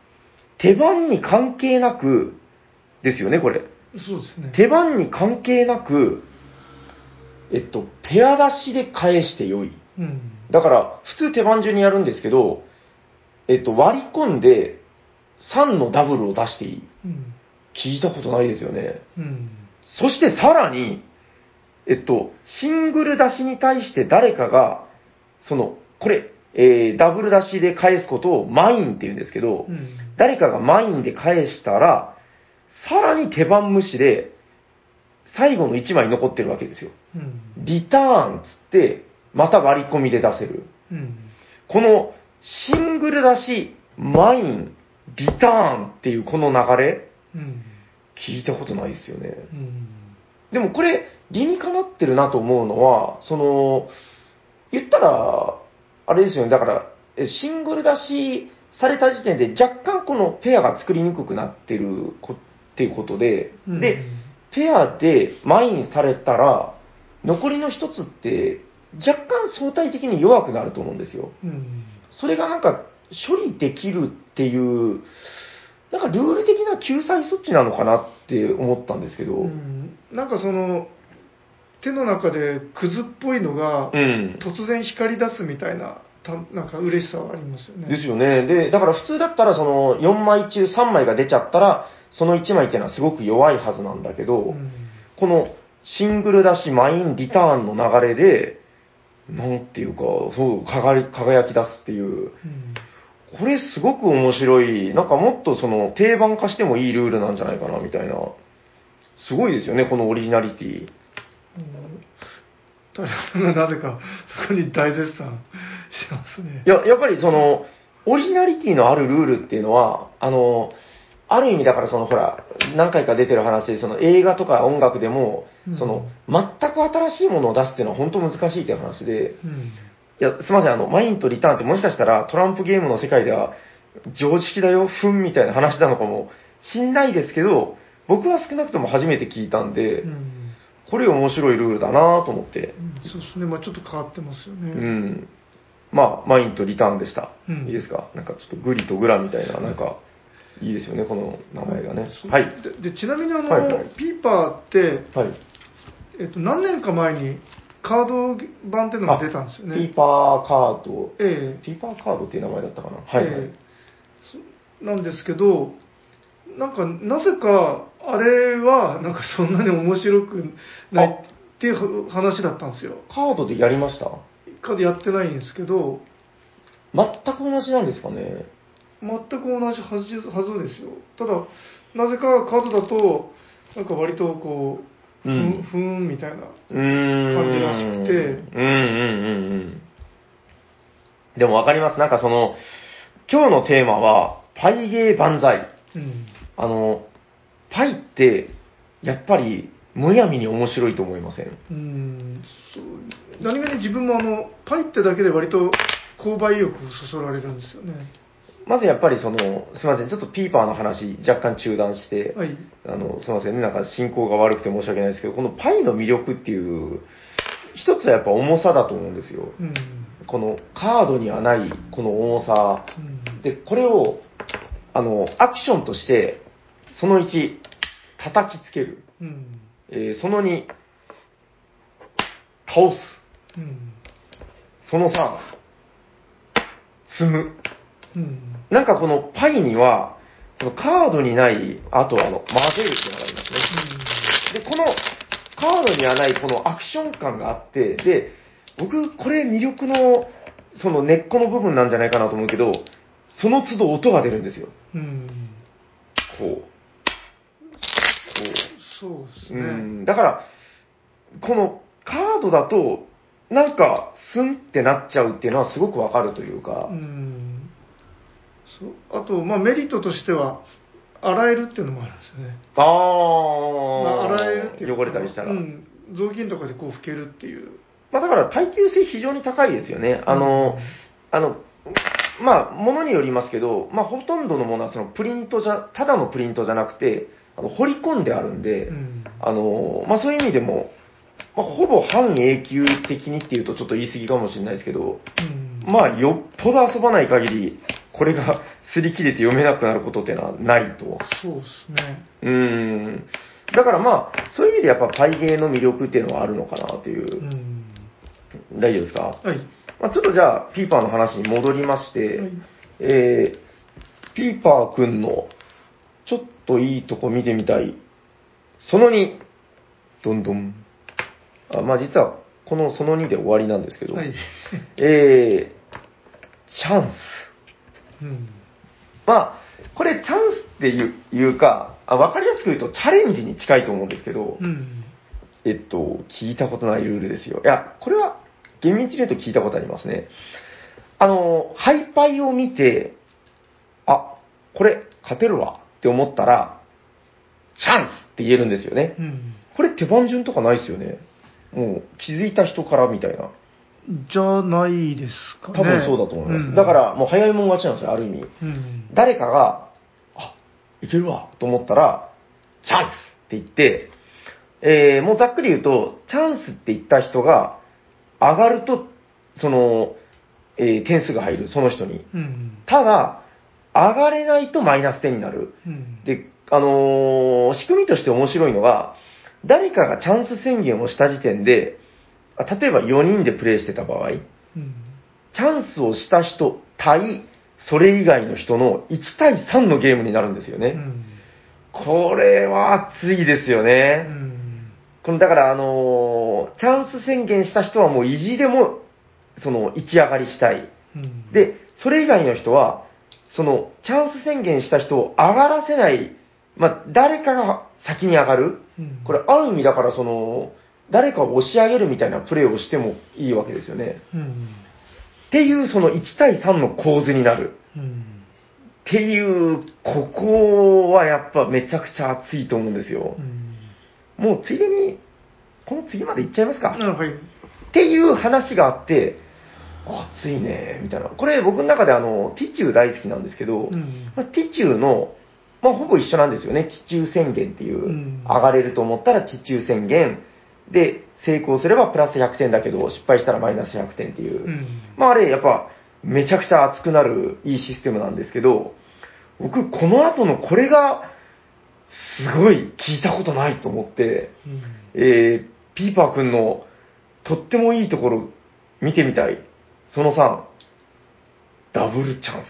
Speaker 1: 手番に関係なく、ですよね、これ。
Speaker 2: そうですね。
Speaker 1: 手番に関係なく、えっと、ペア出しで返してよい。
Speaker 2: うん。
Speaker 1: だから、普通手番順にやるんですけど、えっと、割り込んで3のダブルを出していい。
Speaker 2: うん。
Speaker 1: 聞いたことないですよね。
Speaker 2: うん。
Speaker 1: そしてさらに、えっと、シングル出しに対して誰かが、その、これ、えーダブル出しで返すことをマインって言うんですけど、
Speaker 2: うん。
Speaker 1: 誰かがマインで返したら、さらに手番無視で、最後の1枚残ってるわけですよ。
Speaker 2: うん。
Speaker 1: リターンつって、また割り込みで出せる。
Speaker 2: うん。
Speaker 1: この、シングル出し、マイン、リターンっていうこの流れ、
Speaker 2: うん。
Speaker 1: 聞いたことないですよね。
Speaker 2: うん。
Speaker 1: でもこれ、理にかなってるなと思うのは、その、言ったら、あれですよね、だから、えシングル出しされた時点で若干このペアが作りにくくなってるこっていうことで、
Speaker 2: うん
Speaker 1: で、ペアでマインされたら、残りの一つって若干相対的に弱くなると思うんですよ。
Speaker 2: うん。
Speaker 1: それがなんか処理できるっていう、なんかルール的な救済措置なのかなって思ったんですけど、
Speaker 2: うんなんかその、手の中でクズっぽいのが、
Speaker 1: うん。
Speaker 2: 突然光り出すみたいなたなんか嬉しさはありますよね。
Speaker 1: ですよね。で、だから普通だったらその4枚中3枚が出ちゃったら、その1枚っていうのはすごく弱いはずなんだけど、
Speaker 2: うん
Speaker 1: このシングルだし、マイン、リターンの流れで、なんていうか、そう、輝輝き出すっていう、
Speaker 2: うん
Speaker 1: これすごく面白い、なんかもっとその定番化してもいいルールなんじゃないかな、みたいな。すごいですよね、このオリジナリティ。
Speaker 2: タイラさんがなぜかそこに大絶賛 (laughs) してますね。
Speaker 1: いや、やっぱりその、オリジナリティのあるルールっていうのは、あの、ある意味だからそのほら、何回か出てる話で、その映画とか音楽でも、
Speaker 2: うん
Speaker 1: その、全く新しいものを出すっていうのは本当難しいっていう話で、
Speaker 2: うん
Speaker 1: いや、すみません、あの、マインとリターンってもしかしたらトランプゲームの世界では常識だよ、ふんみたいな話なのかもしんないですけど、僕は少なくとも初めて聞いたんで、
Speaker 2: うん
Speaker 1: これ面白いルールだなと思って。
Speaker 2: そうですね、まあちょっと変わってますよね。
Speaker 1: うん。まあ、マインとリターンでした。
Speaker 2: うん
Speaker 1: いいですか？なんかちょっとグリとグラみたいな、なんか、いいですよね、この名前がね。はい。
Speaker 2: ででちなみにあの、
Speaker 1: はいはい
Speaker 2: ピーパーって、
Speaker 1: はい。
Speaker 2: えっと、何年か前にカード版っていうのが出たんですよね。
Speaker 1: ピーパーカード、
Speaker 2: ええ
Speaker 1: ピーパーカードっていう名前だったかなはい、はい
Speaker 2: なんですけど、なんか、なぜか、あれは、なんかそんなに面白くないっていう話だったんですよ。
Speaker 1: カードでやりました？
Speaker 2: かでやってないんですけど、
Speaker 1: 全く同じなんですかね
Speaker 2: 全く同じはずはずですよ。ただ、なぜかカードだと、なんか割とこう、ふ
Speaker 1: うん
Speaker 2: ん、ふーんみたいな。感じらしくて
Speaker 1: うんうんうんうん。でもわかります。なんかその、今日のテーマは、パイゲー万歳。
Speaker 2: うん。
Speaker 1: あの、パイって、やっぱり、むやみに面白いと思いません？
Speaker 2: うん何気に自分もあの、パイってだけで割と購買意欲をそそられるんですよね。
Speaker 1: まずやっぱりその、すいません、ちょっとピーパーの話若干中断して、
Speaker 2: はい。
Speaker 1: あの、すいませんね、なんか進行が悪くて申し訳ないですけど、このパイの魅力っていう、一つはやっぱ重さだと思うんですよ。
Speaker 2: うん。
Speaker 1: このカードにはないこの重さ。
Speaker 2: うん
Speaker 1: で、これを、あの、アクションとして、その1、叩きつける。
Speaker 2: うん。
Speaker 1: えーその2、倒す。
Speaker 2: うん。
Speaker 1: その3、積む。
Speaker 2: うん。
Speaker 1: なんかこのパイには、このカードにない、あとあの、混ぜるっていうのがありますね。で、このカードにはないこのアクション感があって、で、僕、これ魅力の、その根っこの部分なんじゃないかなと思うけど、その都度音が出るんですよ。
Speaker 2: うん。
Speaker 1: こう。こ
Speaker 2: そうです
Speaker 1: う。う
Speaker 2: ね。
Speaker 1: ん。だから、このカードだと、なんか、スンってなっちゃうっていうのはすごくわかるというか
Speaker 2: う、ん。そう。あと、まあメリットとしては、洗えるっていうのもあるんですよね。
Speaker 1: あ
Speaker 2: ま
Speaker 1: ー、
Speaker 2: あ、洗えるっていうか
Speaker 1: 汚れたりしたら。
Speaker 2: うん。雑巾とかでこう拭けるっていう。
Speaker 1: まあだから耐久性非常に高いですよね。あの、
Speaker 2: うん
Speaker 1: あの、まあ、ものによりますけど、まあ、ほとんどのものはそのプリントじゃ、ただのプリントじゃなくて、あの、彫り込んであるんで、
Speaker 2: うん。
Speaker 1: あの、まあ、そういう意味でも、まあ、ほぼ半永久的にっていうとちょっと言い過ぎかもしれないですけど、
Speaker 2: うん。
Speaker 1: まあ、よっぽど遊ばない限り、これが (laughs) 擦り切れて読めなくなることっていうのはないと。
Speaker 2: そうですね。
Speaker 1: うーん。だからまあ、そういう意味でやっぱパイゲーの魅力っていうのはあるのかなっていうう。
Speaker 2: ん。
Speaker 1: 大丈夫ですか？
Speaker 2: はい。
Speaker 1: まあ、ちょっとじゃあ、ピーパーの話に戻りまして、
Speaker 2: はい
Speaker 1: えー、ピーパーくんの、ちょっといいとこ見てみたい。その2、どんどん。あ、まあ、実は、このその2で終わりなんですけど、
Speaker 2: はい。
Speaker 1: えー、チャンス。
Speaker 2: うん。
Speaker 1: まあ、これチャンスっていうか、あわかりやすく言うとチャレンジに近いと思うんですけど、
Speaker 2: うん。
Speaker 1: えっと、聞いたことないルールですよ。いや、これは厳密に言うと聞いたことありますね。あの、ハイパイを見て、あ、これ勝てるわって思ったら、チャンスって言えるんですよね。
Speaker 2: うん。
Speaker 1: これ手番順とかないですよね。もう気づいた人からみたいな。
Speaker 2: じゃないですかね。
Speaker 1: 多分そうだと思います。
Speaker 2: うん
Speaker 1: だからもう早いもん勝ちなんですよ、ある意味。
Speaker 2: うん。
Speaker 1: 誰かが、あ、いけるわと思ったら、チャンスって言って、えー、もうざっくり言うと、チャンスって言った人が上がると、その、えー点数が入る、その人に。
Speaker 2: うん。
Speaker 1: ただ、上がれないとマイナス点になる。
Speaker 2: うん。
Speaker 1: で、あのー仕組みとして面白いのが、誰かがチャンス宣言をした時点で、あ例えば4人でプレイしてた場合、
Speaker 2: うん。
Speaker 1: チチャンスをした人対それ以外の人の1対3のゲームになるんですよね。
Speaker 2: うん。
Speaker 1: これは熱いですよ
Speaker 2: う
Speaker 1: ね。
Speaker 2: ん。
Speaker 1: このだから、あのーチャンス宣言した人はもう意地でも、その、一上がりしたい。
Speaker 2: うん、
Speaker 1: で、それ以外の人は、その、チャンス宣言した人を上がらせない、まあ、誰かが先に上がる。
Speaker 2: うん、
Speaker 1: これ、ある意味だから、その、誰かを押し上げるみたいなプレーをしてもいいわけですよね。
Speaker 2: うん。
Speaker 1: っていう、その1対3の構図になる。
Speaker 2: うん。
Speaker 1: っていう、ここはやっぱめちゃくちゃ熱いと思うんですよ
Speaker 2: う。ん。
Speaker 1: もうついでに、この次までいっちゃいますか。
Speaker 2: あはい。
Speaker 1: っていう話があって、熱いね、みたいな。これ僕の中であの、ティチュー大好きなんですけど、
Speaker 2: うん。
Speaker 1: まあ、ティチューの、まあ、ほぼ一緒なんですよね。ティチュー宣言っていう、
Speaker 2: うん
Speaker 1: 上がれると思ったらティチュー宣言。で、成功すればプラス100点だけど、失敗したらマイナス100点っていう。
Speaker 2: うん。
Speaker 1: まああれ、やっぱ、めちゃくちゃ熱くなるいいシステムなんですけど、僕、この後のこれが、すごい聞いたことないと思って、
Speaker 2: うん。
Speaker 1: えー、ピーパーくんのとってもいいところ見てみたい。その3、ダブルチャンス。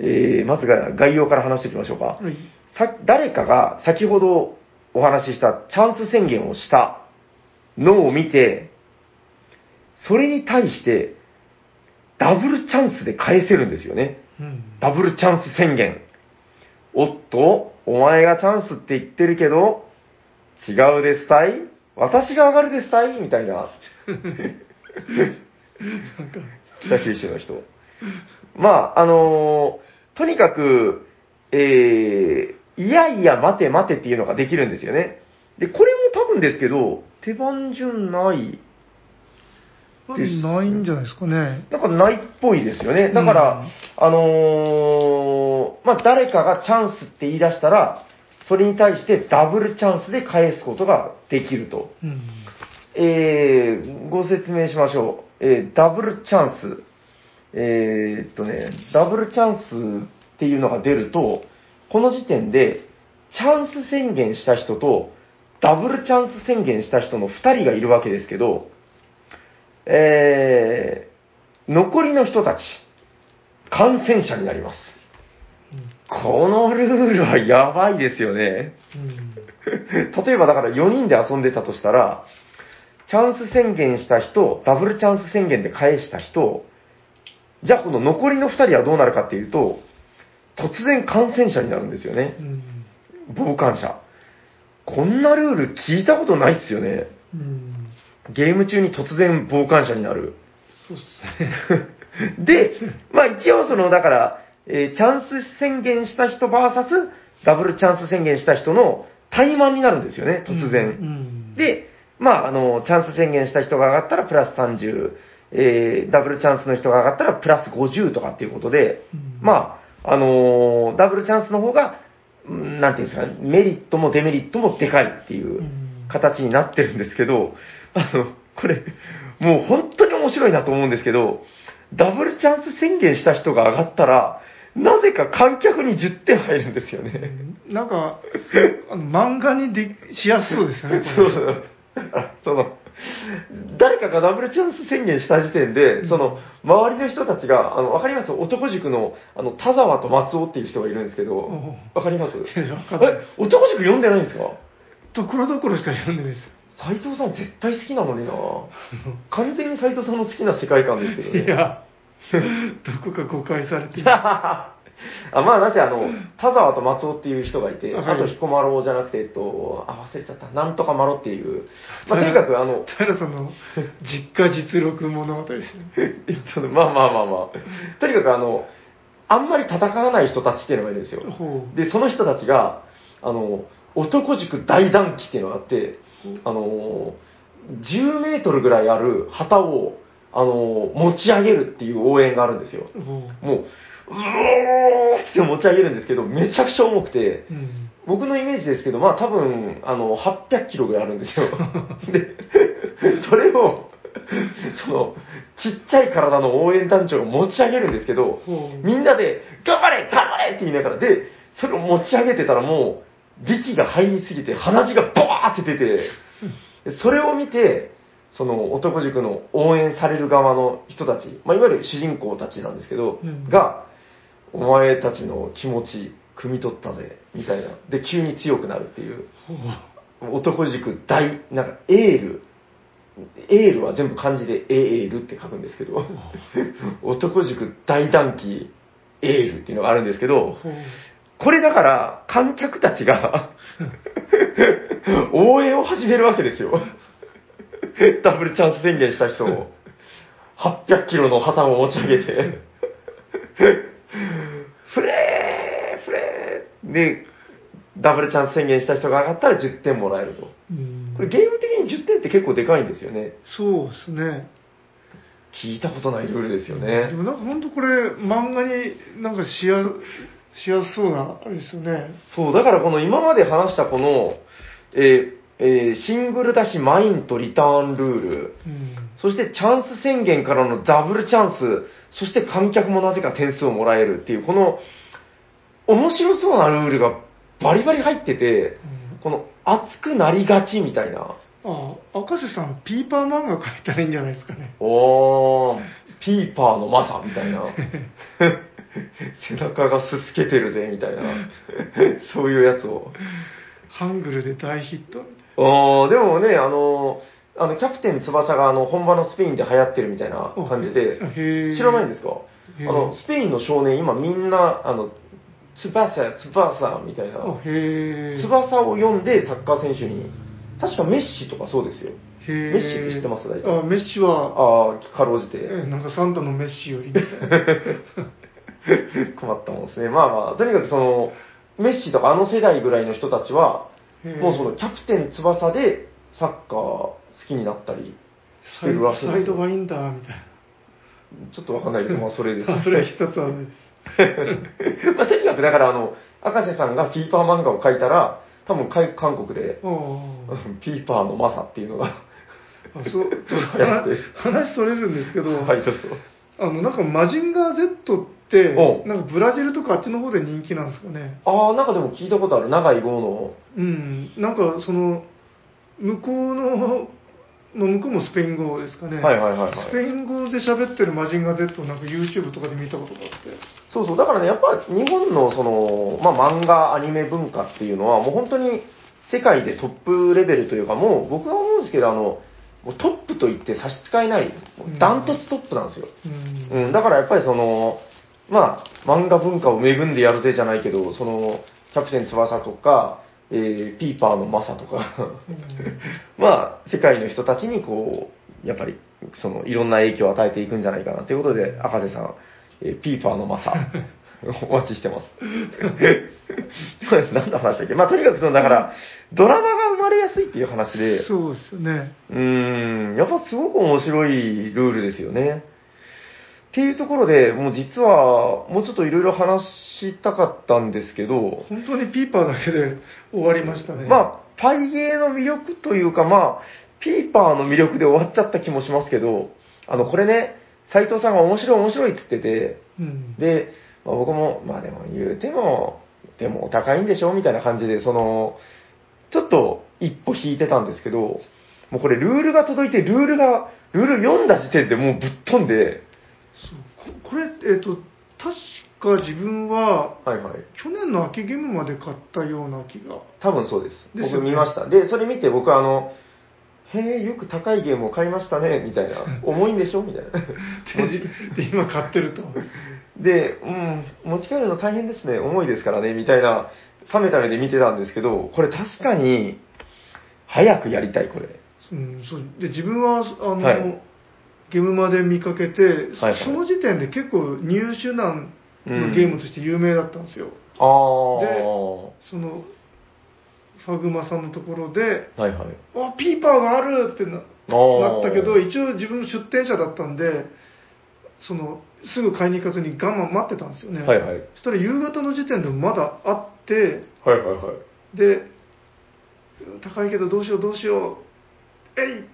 Speaker 1: えー、まずが概要から話していきましょうか。
Speaker 2: はい。
Speaker 1: さ誰かが先ほどお話ししたチャンス宣言をしたのを見て、それに対してダブルチャンスで返せるんですよね。
Speaker 2: うん。
Speaker 1: ダブルチャンス宣言。おっと、お前がチャンスって言ってるけど、違うですたい？私が上がるですたい？みたいな。北九州の人。まあ、あのーとにかく、えー、いやいや待て待てっていうのができるんですよね。で、これも多分ですけど、手番順ない、です
Speaker 2: ないんじゃないですかね。
Speaker 1: なんかないっぽいですよね。だから、
Speaker 2: うん
Speaker 1: あのーまあ、誰かがチャンスって言い出したら、それに対してダブルチャンスで返すことができると。
Speaker 2: うん。
Speaker 1: えー、ご説明しましょう。えー、ダブルチャンス。えー、っとね、ダブルチャンスっていうのが出ると、この時点で、チャンス宣言した人と、ダブルチャンス宣言した人の2人がいるわけですけど、えー、残りの人たち、感染者になります。このルールはやばいですよね。
Speaker 2: うん。
Speaker 1: 例えばだから4人で遊んでたとしたら、チャンス宣言した人、ダブルチャンス宣言で返した人、じゃあこの残りの2人はどうなるかっていうと、突然感染者になるんですよね
Speaker 2: う。ん。
Speaker 1: 傍観者。こんなルール聞いたことないっすよね。
Speaker 2: うん。
Speaker 1: ゲーム中に突然傍観者になる。
Speaker 2: そうっすね。(laughs)
Speaker 1: で、まあ一応その、だから、えーチャンス宣言した人 VS ダブルチャンス宣言した人の対マンになるんですよね、突然。
Speaker 2: うん。
Speaker 1: で、まあ、あの、チャンス宣言した人が上がったらプラス30、えー、ダブルチャンスの人が上がったらプラス50とかっていうことで、
Speaker 2: うん
Speaker 1: まあ、あのーダブルチャンスの方が、うんなんていうんですかね、メリットもデメリットもでかいっていう
Speaker 2: うん
Speaker 1: 形になってるんですけど、あの、これ、もう本当に面白いなと思うんですけど、ダブルチャンス宣言した人が上がったら、なぜか観客に10点入るんですよね。
Speaker 2: なんか、あの漫画にでしやすそうですよね、
Speaker 1: そうそう。あその、誰かがダブルチャンス宣言した時点で、その、周りの人たちが、あの、わかります？男塾の、あの、田沢と松尾っていう人がいるんですけど
Speaker 2: お、
Speaker 1: わかります？え、男塾読んでないんですか？
Speaker 2: ところどころしか読んでないです。よ。
Speaker 1: 斎藤さん絶対好きなのにな。完全に斎藤さんの好きな世界観ですけどね。
Speaker 2: いや、どこか誤解されてる。(laughs)
Speaker 1: あまあ、なぜあの、田沢と松尾っていう人がいて、
Speaker 2: はい
Speaker 1: あと彦摩呂じゃなくて、えっと、あ、忘れちゃった。なんとか麻呂っていう、まあ、とにかくあの、
Speaker 2: 平さんの実家実録物語ですね。
Speaker 1: えっとまあまあまあまあ。とにかくあの、あんまり戦わない人たちっていうのがいるんですよ。で、その人たちが、あの、男塾大団旗っていうのがあって、あの、10メートルぐらいある旗を、あの、持ち上げるっていう応援があるんですよ。もう、うおーって持ち上げるんですけど、めちゃくちゃ重くて、
Speaker 2: うん。
Speaker 1: 僕のイメージですけど、まあ多分、あの、800キロぐらいあるんですよ。(laughs) で、それを、その、ちっちゃい体の応援団長が持ち上げるんですけど。みんなで、頑張れ頑張れって言いながら、で、それを持ち上げてたらもう、力が入りすぎて鼻血がバーって出て、でそれを見て、その男塾の応援される側の人たち、まあ、いわゆる主人公たちなんですけど、
Speaker 2: うん
Speaker 1: が、お前たちの気持ち、汲み取ったぜ、みたいな。で、急に強くなるっていう。男塾大、なんか、エール。エールは全部漢字でエールって書くんですけど、男塾大団気エールっていうのがあるんですけど、これだから観客たちが応援を始めるわけですよ。ダブルチャンス宣言した人を、800キロの旗を持ち上げて、フレーフレーで、ダブルチャンス宣言した人が上がったら10点もらえると。
Speaker 2: うん
Speaker 1: これゲーム的に10点って結構でかいんですよね。
Speaker 2: そうですね。
Speaker 1: 聞いたことないルールですよね
Speaker 2: で。もなんか本当これ、漫画になんかしやしやすそうな、あれですよね。
Speaker 1: そう、だからこの今まで話したこの、えーえーシングルだしマインとリターンルール、
Speaker 2: うん。
Speaker 1: そしてチャンス宣言からのダブルチャンス、そして観客もなぜか点数をもらえるっていう、この面白そうなルールがバリバリ入ってて、この熱くなりがちみたいな。
Speaker 2: ああ、赤瀬さん、ピーパー漫画描いたらいいんじゃないですかね。
Speaker 1: おー、ピーパーのマサみたいな。(laughs) 背中がすすけてるぜみたいな。そういうやつを。
Speaker 2: ハングルで大ヒットみたい
Speaker 1: あーでもね、あの、あの、キャプテン翼があの、本場のスペインで流行ってるみたいな
Speaker 2: な。
Speaker 1: 感じで、知らないんですか？あの、スペインの少年、今みんな、あの、翼、翼みたいな。翼を読んでサッカー選手に、確かメッシとかそうですよ。メッシって知ってます？大体
Speaker 2: あ、メッシは、
Speaker 1: ああ、かろうじて。
Speaker 2: えなんかサンタのメッシより。(laughs)
Speaker 1: 困ったもんですね。まあまあ、とにかくその、メッシとかあの世代ぐらいの人たちは、もうそのキャプテン翼でサッカー好きになったりしてるらしいんですよ。
Speaker 2: サイドがいいんだ、みたいな。
Speaker 1: ちょっとわかんないけど、まあそれです。
Speaker 2: あそれは一つある。(laughs)
Speaker 1: まあとにかくだからあの、赤瀬さんがピーパー漫画を描いたら、多分かい韓国で、ピ (laughs) ーパーのマサっていうのが、
Speaker 2: ああそう (laughs) ちょっと話話それるんですけど、
Speaker 1: はい、どうぞ。
Speaker 2: あのなんかマジンガー Z ってなんかブラジルとかあっちの方で人気なんですかね
Speaker 1: ああ、なんかでも聞いたことある、長井豪の。
Speaker 2: うんなんかその向こうのの向こうもスペイン語ですかね、
Speaker 1: はいはいはいはい。
Speaker 2: スペイン語で喋ってるマジンガー Z をなんか YouTube とかで見たことがあって。
Speaker 1: そうそう、だからね、やっぱ日本のその、まあ、漫画、アニメ文化っていうのは、もう本当に世界でトップレベルというか、もう僕は思うんですけど、あの、トップと言って差し支えない、ダントツトップなんですよ。
Speaker 2: うん
Speaker 1: うん、だからやっぱりその、まあ、漫画文化を恵んでやるぜじゃないけど、その、キャプテン翼とか、えーピーパーのマサとか、(laughs) まあ、世界の人たちにこう、やっぱり、その、いろんな影響を与えていくんじゃないかなということで、赤瀬さん、えーピーパーのマサ、(laughs) お待ちしてます。(laughs) 何の話だっけ？まあ、とにかくその、だから、ドラマが生まれやすいっていう話で、
Speaker 2: そうですよね。
Speaker 1: うーん、やっぱすごく面白いルールですよね。っていうところで、もう実は、もうちょっといろいろ話したかったんですけど、
Speaker 2: 本当にピーパーだけで終わりましたね。
Speaker 1: まあ、パイゲーの魅力というか、まあ、ピーパーの魅力で終わっちゃった気もしますけど、あの、これね、斉藤さんが面白い面白いっつってて、
Speaker 2: うん。
Speaker 1: で、まあ、僕も、まあでも言うても、でもお高いんでしょみたいな感じで、その、ちょっと一歩引いてたんですけど、もうこれルールが届いて、ルールが、ルール読んだ時点でもうぶっ飛んで、
Speaker 2: そうここれえっ、と確か自分は
Speaker 1: はいはい。
Speaker 2: 去年の秋ゲームまで買ったような気が
Speaker 1: 多分そうです。僕
Speaker 2: ですよね
Speaker 1: 見ました。で、それ見て僕はあの、へえ、よく高いゲームを買いましたね、みたいな。(laughs) 重いんでしょみたいな。
Speaker 2: でで今買ってると
Speaker 1: で、うん、持ち帰るの大変ですね、重いですからね、みたいな、冷めた目で見てたんですけど、これ確かに、早くやりたい、これ。
Speaker 2: うん、そうで自分はあの、
Speaker 1: はい
Speaker 2: ゲームまで見かけて、
Speaker 1: はいはい
Speaker 2: その時点で結構入手難のゲームとして有名だったんですよ、
Speaker 1: ああ。
Speaker 2: そのファグマさんのところで
Speaker 1: はいはい。
Speaker 2: 「あピーパーがある!」ってななったけど一応自分の出店者だったんでそのすぐ買いに行かずに我慢待ってたんですよね、
Speaker 1: はいはい。
Speaker 2: そしたら夕方の時点でもまだあって
Speaker 1: はいはいはい。
Speaker 2: で高いけどどうしようどうしようえい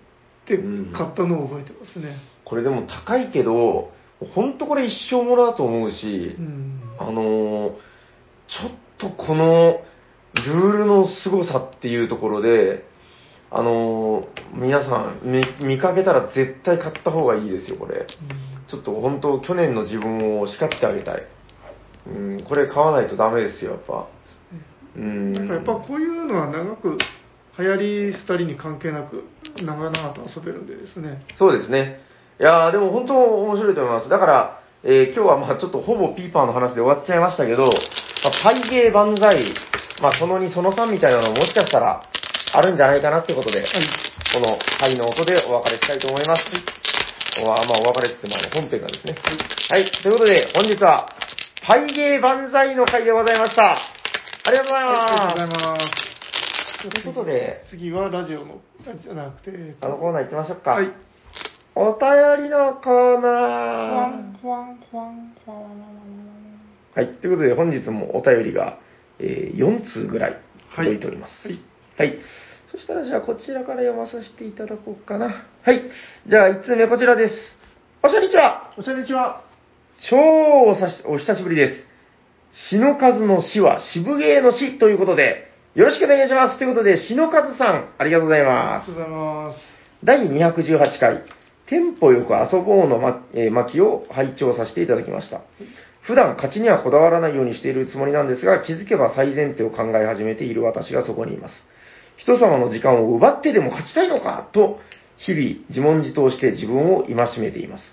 Speaker 2: って買ったのを覚えてますね
Speaker 1: これでも高いけど、本当これ一生もらうと思うし
Speaker 2: う、ん
Speaker 1: あのーちょっとこのルールの凄さっていうところで、あのー皆さん見、見かけたら絶対買った方がいいですよ、これ。ちょっと本当、去年の自分を叱ってあげたい。うん、これ買わないとダメですよ、やっぱ。うん。
Speaker 2: なんかやっぱこういうのは長く流行り廃りに関係なく長々と遊べるんでですね。
Speaker 1: そうですね。いやでも本当面白いと思います。だから、えー今日はまあちょっとほぼピーパーの話で終わっちゃいましたけど、まあ、パイゲー万歳、まあその2、その3みたいなのもしかしたらあるんじゃないかなってことで、このパイの音でお別れしたいと思います。おまあお別れって言っても本編がですね。はい。ということで、本日は、パイゲー万歳の回でございました。ありがとうございます。
Speaker 2: ありがとうございます。
Speaker 1: ということで、
Speaker 2: 次はラジオの、あじゃなくて、えっと
Speaker 1: あのコーナー行きましょうか。
Speaker 2: はい。
Speaker 1: お便りのコーナー。はい。ということで、本日もお便りが、えー4通ぐらい届いております。
Speaker 2: はい。
Speaker 1: はい。そしたら、じゃあ、こちらから読まさせていただこうかな。はい。じゃあ、1通目こちらです。おしゃにちは
Speaker 2: おしゃにちは。
Speaker 1: 超おさしお久しぶりです。死の数の死は渋芸の死ということで、よろしくお願いします。ということで、死の数さん、ありがとうございますあ
Speaker 2: り。がとうございます。
Speaker 1: 第218回、テンポよく遊ぼうのま、え巻を拝聴させていただきました。普段勝ちにはこだわらないようにしているつもりなんですが、気づけば最前提を考え始めている私がそこにいます。人様の時間を奪ってでも勝ちたいのかと、日々自問自答して自分を戒めています。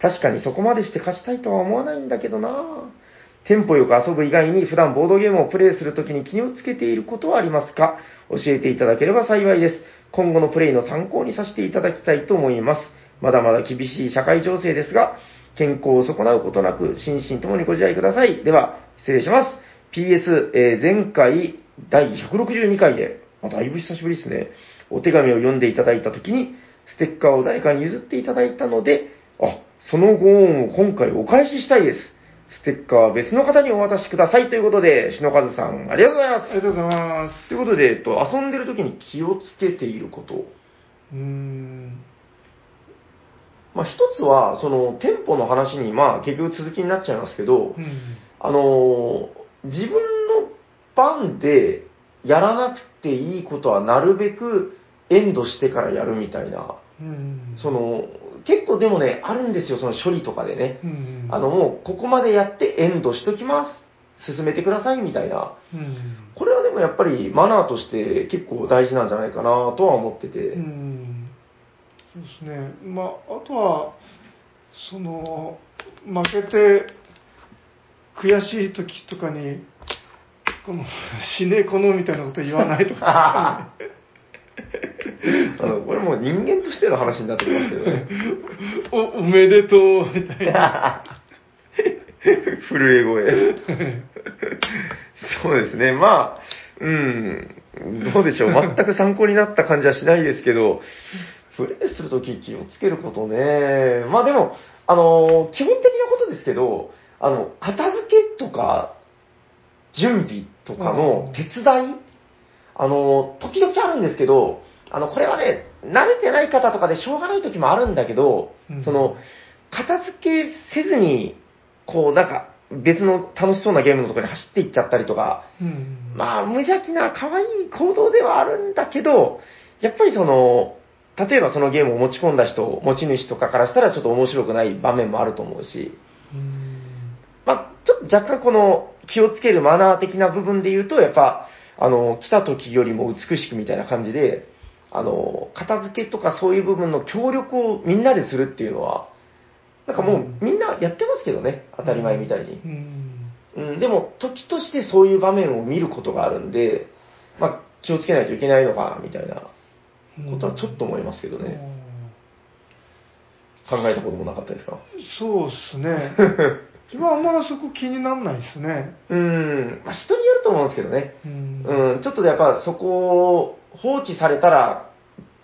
Speaker 1: 確かにそこまでして勝ちたいとは思わないんだけどなぁテンポよく遊ぶ以外に普段ボードゲームをプレイするときに気をつけていることはありますか？教えていただければ幸いです。今後のプレイの参考にさせていただきたいと思います。まだまだ厳しい社会情勢ですが、健康を損なうことなく、心身ともにご自愛ください。では、失礼します。PS、えー前回第162回で、まあだいぶ久しぶりですね。お手紙を読んでいただいたときに、ステッカーを誰かに譲っていただいたので、あ、そのご恩を今回お返ししたいです。ステッカーは別の方にお渡しくださいということで、篠和さん、ありがとうございます。
Speaker 2: ありがとうございます。
Speaker 1: ということで、えっと、遊んでる時に気をつけていること。
Speaker 2: うーん。
Speaker 1: まあ、一つは、その、店舗の話に、まあ、結局続きになっちゃいますけど
Speaker 2: う、ん。
Speaker 1: あのー自分の番でやらなくていいことはなるべくエンドしてからやるみたいな、
Speaker 2: うん。
Speaker 1: その、結構でもね、あるんですよ、その処理とかでね。
Speaker 2: うん。
Speaker 1: あの、もう、ここまでやってエンドしときます。進めてくださいみたいな。
Speaker 2: うん。
Speaker 1: これはでもやっぱりマナーとして結構大事なんじゃないかなとは思ってて。
Speaker 2: うん。そうですね。まあ、あとは、その、負けて、悔しい時とかに、この、死ねこのみたいなこと言わないとか、(laughs) (laughs)
Speaker 1: あの、これもう人間としての話になってきますけどね。(laughs)
Speaker 2: お、おめでとう、みたいな。(laughs)
Speaker 1: 震え声。そうですね。まあ、うん、どうでしょう。全く参考になった感じはしないですけど、プレイするとき気をつけることね。まあでも、あの、基本的なことですけど、あの、片付けとか、準備とかの手伝い、あの、時々あるんですけど、あの、これはね、慣れてない方とかでしょうがない時もあるんだけど、
Speaker 2: うん
Speaker 1: その、片付けせずに、こう、なんか、別の楽しそうなゲームのところに走っていっちゃったりとか、
Speaker 2: うん。
Speaker 1: まあ、無邪気な可愛い行動ではあるんだけど、やっぱりその、例えばそのゲームを持ち込んだ人、持ち主とかからしたらちょっと面白くない場面もあると思うし、
Speaker 2: うん。
Speaker 1: まあ、ちょっと若干この気をつけるマナー的な部分で言うと、やっぱ、あの、来た時よりも美しくみたいな感じで、あの、片付けとかそういう部分の協力をみんなでするっていうのは、なんかもうみんなやってますけどね、当たり前みたいに。
Speaker 2: うん。
Speaker 1: うん、でも、時としてそういう場面を見ることがあるんで、まあ、気をつけないといけないのかな、みたいなことはちょっと思いますけどね。考えたこともなかったですか？
Speaker 2: そうですね。(laughs) 自分はあんまそこ気にならないですね。
Speaker 1: うん、まあ、人によると思うんですけどね。
Speaker 2: うん
Speaker 1: うん、ちょっとやっぱそこを放置されたら、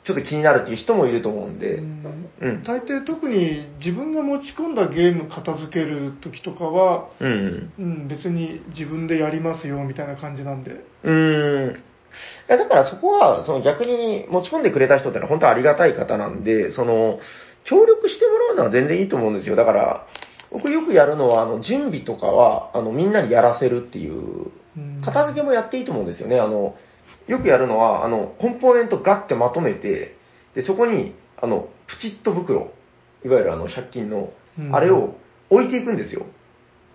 Speaker 1: ちょっと気になるっていう人もいると思うんで、うん。
Speaker 2: 大抵特に自分が持ち込んだゲーム片付ける時とかは、
Speaker 1: うん。
Speaker 2: うん、別に自分でやりますよみたいな感じなんで。
Speaker 1: うん。いやだからそこは、その逆に持ち込んでくれた人ってのは本当ありがたい方なんで、その、協力してもらうのは全然いいと思うんですよ。だから、僕よくやるのは、あの、準備とかは、あの、みんなにやらせるっていう、
Speaker 2: うん
Speaker 1: 片付けもやっていいと思うんですよね。あの、よくやるのは、あの、コンポーネントガッてまとめて、で、そこに、あの、プチッと袋、いわゆるあの、100均の
Speaker 2: うん、
Speaker 1: あれを置いていくんですよ。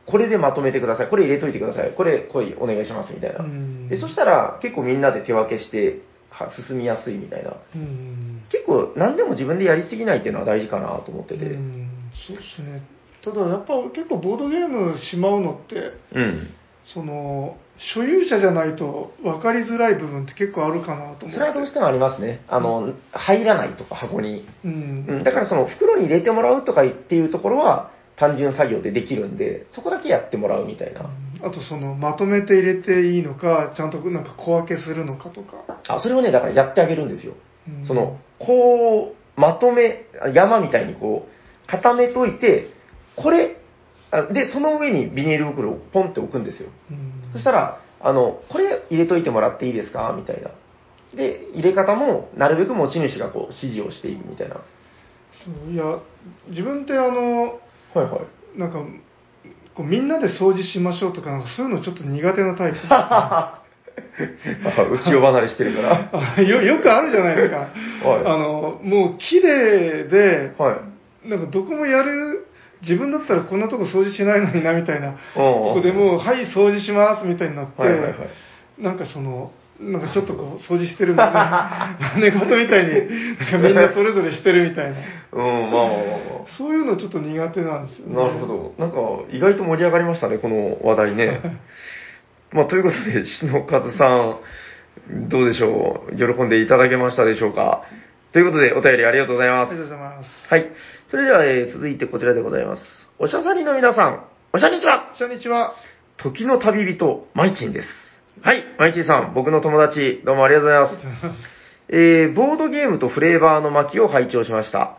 Speaker 1: これでまとめてください。これ入れといてください。これ、来い、お願いします、みたいな。
Speaker 2: うん
Speaker 1: で、そしたら、結構みんなで手分けして、は進みやすいみたいな。
Speaker 2: うん
Speaker 1: 結構、何でも自分でやりすぎないっていうのは大事かなと思ってて。
Speaker 2: うんそうですねただやっぱ結構ボードゲームしまうのって
Speaker 1: うん。
Speaker 2: その所有者じゃないと分かりづらい部分って結構あるかなと思って
Speaker 1: それはどうしてもありますね。あの、入らないとか、箱に。
Speaker 2: う
Speaker 1: うんん、だからその袋に入れてもらうとかっていうところは単純作業でできるんで、そこだけやってもらうみたいな。
Speaker 2: あとそのまとめて入れていいのかちゃんとなんか小分けするのかとか、
Speaker 1: あ、それをね、だからやってあげるんですよ。
Speaker 2: うん
Speaker 1: その、こう、まとめ、山みたいにこう、固めといて、これ、あで、その上にビニール袋をポンって置くんですよ。
Speaker 2: うん
Speaker 1: そしたら、あの、これ入れといてもらっていいですか？みたいな。で、入れ方も、なるべく持ち主がこう、指示をしていくみたいな。
Speaker 2: そういや自分ってあの
Speaker 1: はいはい。
Speaker 2: なんかこうみんなで掃除しましょうとかなんかそういうのちょっと苦手なタイプですね (laughs)
Speaker 1: あ、内輪離れしてるから。
Speaker 2: あ (laughs) よよくあるじゃないですか、(laughs)
Speaker 1: はい
Speaker 2: あのもう綺麗で
Speaker 1: はい。
Speaker 2: なんかどこもやる自分だったらこんなとこ掃除しないのになみたいなとこでもうはい掃除しますみたいになって、
Speaker 1: はいはいはい。
Speaker 2: なんかそのなんかちょっとこう掃除してるみたいな寝言みたいになんかみんなそれぞれしてるみたいな
Speaker 1: うん、まあまあまあま
Speaker 2: そういうのちょっと苦手なんですよね
Speaker 1: あ。なるほど。なんか、意外と盛り上がりましたね、この話題ね。(laughs) まあ、ということで、篠和さん、どうでしょう？喜んでいただけましたでしょうか？ということで、お便りありがとうございます
Speaker 2: あり。がとうございます
Speaker 1: はい。それでは、えー続いてこちらでございます。おしゃさりの皆さん、おしゃにちは
Speaker 2: こんにちは
Speaker 1: 時の旅人、マイチンです。はい、マイチンさん、僕の友達、どうもありがとうございます。(laughs) えー、ボードゲームとフレーバーの巻を拝聴しました。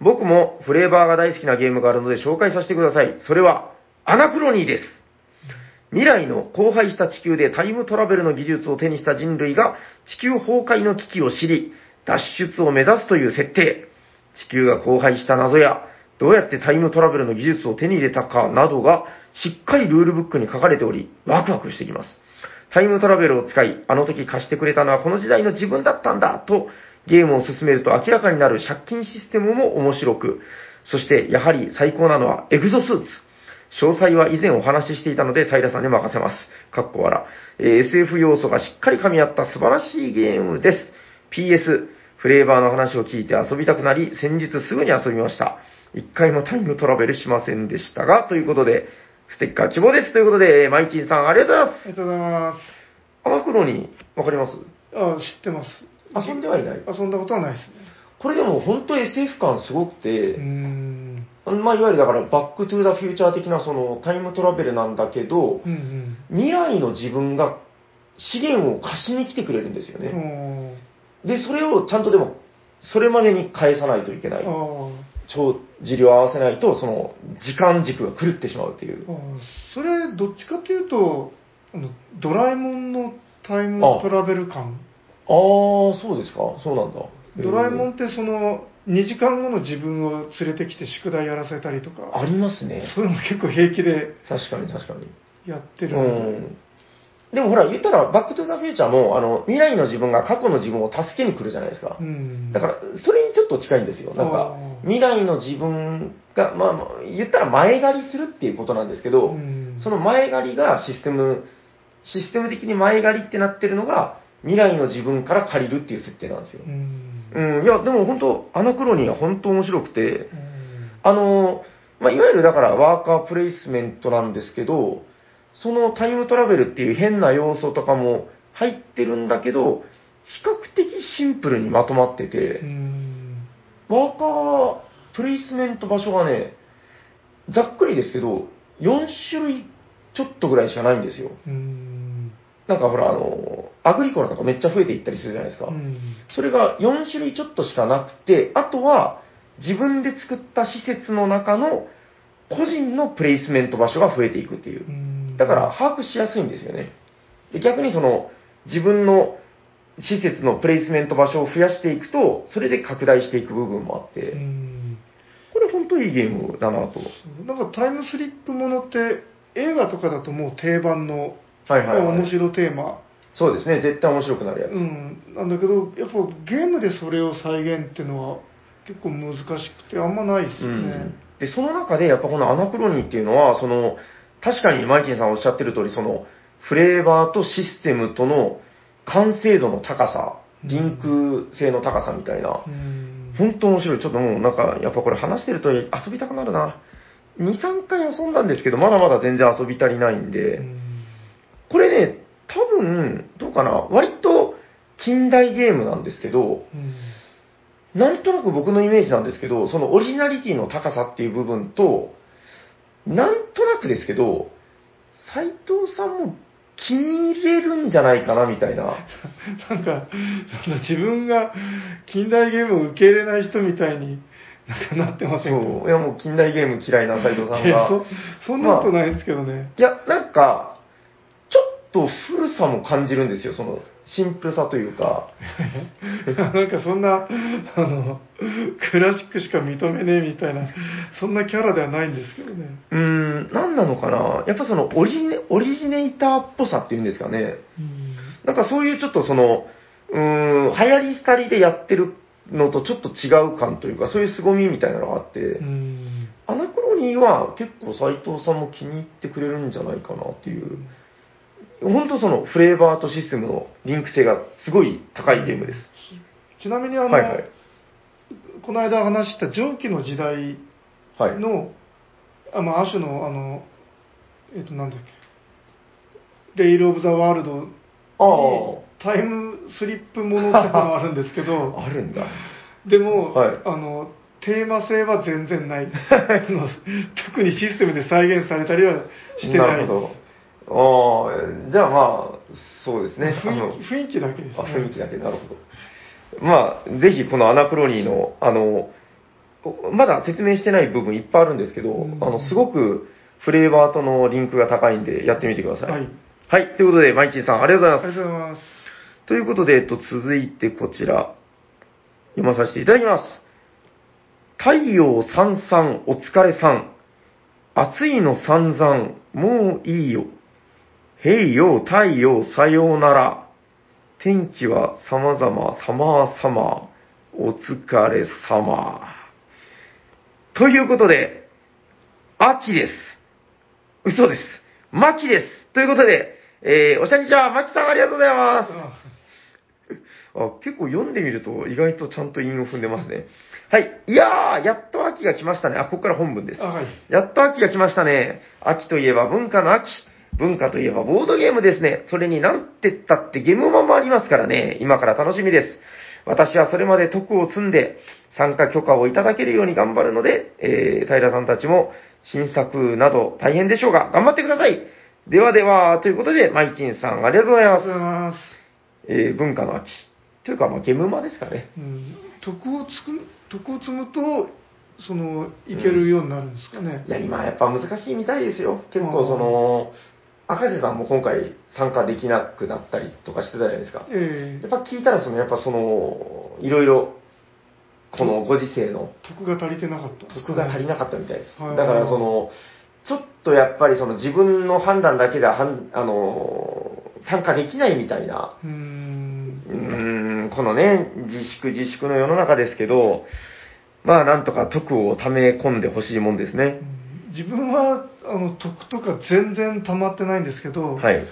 Speaker 1: 僕もフレーバーが大好きなゲームがあるので紹介させてください。それは、アナクロニーです。未来の荒廃した地球でタイムトラベルの技術を手にした人類が地球崩壊の危機を知り、脱出を目指すという設定。地球が荒廃した謎や、どうやってタイムトラベルの技術を手に入れたかなどがしっかりルールブックに書かれており、ワクワクしてきます。タイムトラベルを使い、あの時貸してくれたのはこの時代の自分だったんだと、ゲームを進めると明らかになる借金システムも面白く、そしてやはり最高なのはエグゾスーツ。詳細は以前お話ししていたので平さんに任せます。かっこ笑。えー SF 要素がしっかり噛み合った素晴らしいゲームです。PS、フレーバーの話を聞いて遊びたくなり、先日すぐに遊びました。一回もタイムトラベルしませんでしたが、ということで、ステッカー希望です。ということで、マイチンさんありがとうございます。
Speaker 2: ありがとうございます
Speaker 1: アマクロに、わかります？
Speaker 2: あ知ってます
Speaker 1: 遊んではいない
Speaker 2: 遊んだことはないですね
Speaker 1: これでも本当 SF 感すごくて、
Speaker 2: ん
Speaker 1: まあいわゆるだからバックトゥーザフューチャー的なそのタイムトラベルなんだけど、
Speaker 2: うんうん
Speaker 1: 未来の自分が資源を貸しに来てくれるんですよね。で、それをちゃんとでも、それまでに返さないといけない。帳尻を合わせないと、その時間軸が狂ってしまうっていう
Speaker 2: それどっちかっていうとあのドラえもんのタイムトラベル感
Speaker 1: ああ、そうですかそうなんだ。
Speaker 2: ドラえもん
Speaker 1: へ
Speaker 2: ってその2時間後の自分を連れてきて宿題やらせたりとか
Speaker 1: ーありますね。
Speaker 2: そういうの結構平気で
Speaker 1: 確かに確かに。
Speaker 2: やってる
Speaker 1: う
Speaker 2: ので、
Speaker 1: ん。でもほら、言ったら、バックトゥザフューチャーも、あの、未来の自分が過去の自分を助けに来るじゃないですか。
Speaker 2: うん
Speaker 1: だから、それにちょっと近いんですよ。なんか未来の自分が、まあまあ、言ったら前借りするっていうことなんですけど、
Speaker 2: うん
Speaker 1: その前借りがシステム、システム的に前借りってなってるのが、未来の自分から借りるっていう設定なんですよ
Speaker 2: う。ん
Speaker 1: うん、いや、でも本当、アナクロニーは本当面白くて、
Speaker 2: うん
Speaker 1: あの、まあ、いわゆるだからワーカープレイスメントなんですけど、そのタイムトラベルっていう変な要素とかも入ってるんだけど、比較的シンプルにまとまってて、ワーカープレイスメント場所がね、ざっくりですけど、4種類ちょっとぐらいしかないんですよ。なんかほら、あの、アグリコラとかめっちゃ増えていったりするじゃないですか。それが4種類ちょっとしかなくて、あとは自分で作った施設の中の個人のプレイスメント場所が増えていくっていう。だから把握しやすいんですよね。で逆にその自分の施設のプレイスメント場所を増やしていくと、それで拡大していく部分もあって、
Speaker 2: うん
Speaker 1: これ本当いいゲームだなと。
Speaker 2: なんかタイムスリップものって映画とかだともう定番の、
Speaker 1: はいはい、はい。
Speaker 2: 面白テーマ
Speaker 1: そうですね、絶対面白くなるやつ。
Speaker 2: うん、なんだけど、やっぱゲームでそれを再現っていうのは結構難しくて、あんまないですよね。
Speaker 1: うんで、その中でやっぱこのアナクロニーっていうのは、その、確かにマイキンさんおっしゃってる通り、その、フレーバーとシステムとの完成度の高さ、リンク性の高さみたいな。
Speaker 2: う、ん。
Speaker 1: 本当面白い。ちょっともうなんか、やっぱこれ話してると遊びたくなるな。2、3回遊んだんですけど、まだまだ全然遊び足りないんで、
Speaker 2: うん。
Speaker 1: これね、多分、どうかな、割と近代ゲームなんですけど、
Speaker 2: うん。
Speaker 1: なんとなく僕のイメージなんですけど、そのオリジナリティの高さっていう部分と、なんとなくですけど、斎藤さんも気に入れるんじゃないかなみたいな。(laughs)
Speaker 2: なんか、その自分が近代ゲームを受け入れない人みたいになんかなってませんか？
Speaker 1: そう。いやもう近代ゲーム嫌いな斎藤さん
Speaker 2: いや
Speaker 1: が。
Speaker 2: そそんなことないですけどね。
Speaker 1: いや、なんか、ちょっと古さも感じるんですよ、その、シンプルさというか。(laughs)
Speaker 2: なんかそんな、あの、クラシックしか認めねえみたいな、そんなキャラではないんですけどね。
Speaker 1: うーん、なんなのかなやっぱそのオリジネ、オリジネーターっぽさっていうんですかね。
Speaker 2: うん
Speaker 1: なんかそういうちょっとその、うーん、流行り廃りでやってるのとちょっと違う感というか、そういう凄みみたいなのがあって、
Speaker 2: うん
Speaker 1: アナクロニーは結構斎藤さんも気に入ってくれるんじゃないかなっていう、本当そのフレーバーとシステムのリンク性がすごい高いゲームです。
Speaker 2: ちなみにあの、
Speaker 1: はいはい。
Speaker 2: この間話した蒸気の時代
Speaker 1: はい。
Speaker 2: の、あまあ、アシュの、あの、えっ、と、なんだっけ、レイル・オブ・ザ・ワールドに
Speaker 1: あ
Speaker 2: タイムスリップものってのがあるんですけ
Speaker 1: あ、
Speaker 2: ど、(laughs)
Speaker 1: あるんだ。
Speaker 2: でも、
Speaker 1: はい
Speaker 2: あの、テーマ性は全然ない。(laughs) 特にシステムで再現されたりはしてない。
Speaker 1: なるほど。ああ、じゃあまあ、そうですね。あの
Speaker 2: 雰囲気雰囲気だけです、
Speaker 1: あ
Speaker 2: ね。
Speaker 1: 雰囲気だけ、なるほど。まあ、ぜひこのアナクロニーの、あの、まだ説明してない部分いっぱいあるんですけど、
Speaker 2: うん
Speaker 1: あの、すごくフレーバーとのリンクが高いんで、やってみてください。
Speaker 2: はい。
Speaker 1: はい。ということで、マイチンさん、ありがとうご
Speaker 2: ありがとう
Speaker 1: ざいます。
Speaker 2: ございます。
Speaker 1: ということで、えっと、続いてこちら、読まさせていただきます。太陽さんさん、お疲れさん。暑いの散々、もういいよ。へいよ、太陽、さようなら。天気は様々、様々、お疲れ様。ということで、秋です。嘘です。牧です。ということで、えー、おしゃにちは、牧さんありがとうございます。あ、結構読んでみると意外とちゃんと韻を踏んでますね。はい。いやー、やっと秋が来ましたね。あ、ここから本文です
Speaker 2: あ。はい。
Speaker 1: やっと秋が来ましたね。秋といえば文化の秋。文化といえばボードゲームですね。それになんて言ったってゲームマもありますからね。今から楽しみです。私はそれまで徳を積んで参加許可をいただけるように頑張るので、えー、平さんたちも新作など大変でしょうが、頑張ってください。ではでは、ということで、マイチンさんありがとうございます
Speaker 2: ます。
Speaker 1: えー、文化の秋。というか、まあ、ゲームマですかね。
Speaker 2: うん、徳をつく徳を積むと、その、いけるようになるんですかね。
Speaker 1: いや、今やっぱ難しいみたいですよ。結構その、赤瀬さんも今回参加できなくなったりとかしてたじゃないですか。
Speaker 2: ええ
Speaker 1: やっぱ聞いたら、その、やっぱその、いろいろ、このご時世の
Speaker 2: 徳が足りてなかったんで
Speaker 1: が足りなかったみたいです。
Speaker 2: はい
Speaker 1: だからその、ちょっとやっぱりその自分の判断だけでははん、あの、参加できないみたいな、
Speaker 2: うーん。
Speaker 1: うーん、このね、自粛自粛の世の中ですけど、まあなんとか徳を溜め込んでほしいもんですね。
Speaker 2: 自分は、あの、徳とか全然溜まってないんですけど、
Speaker 1: はい。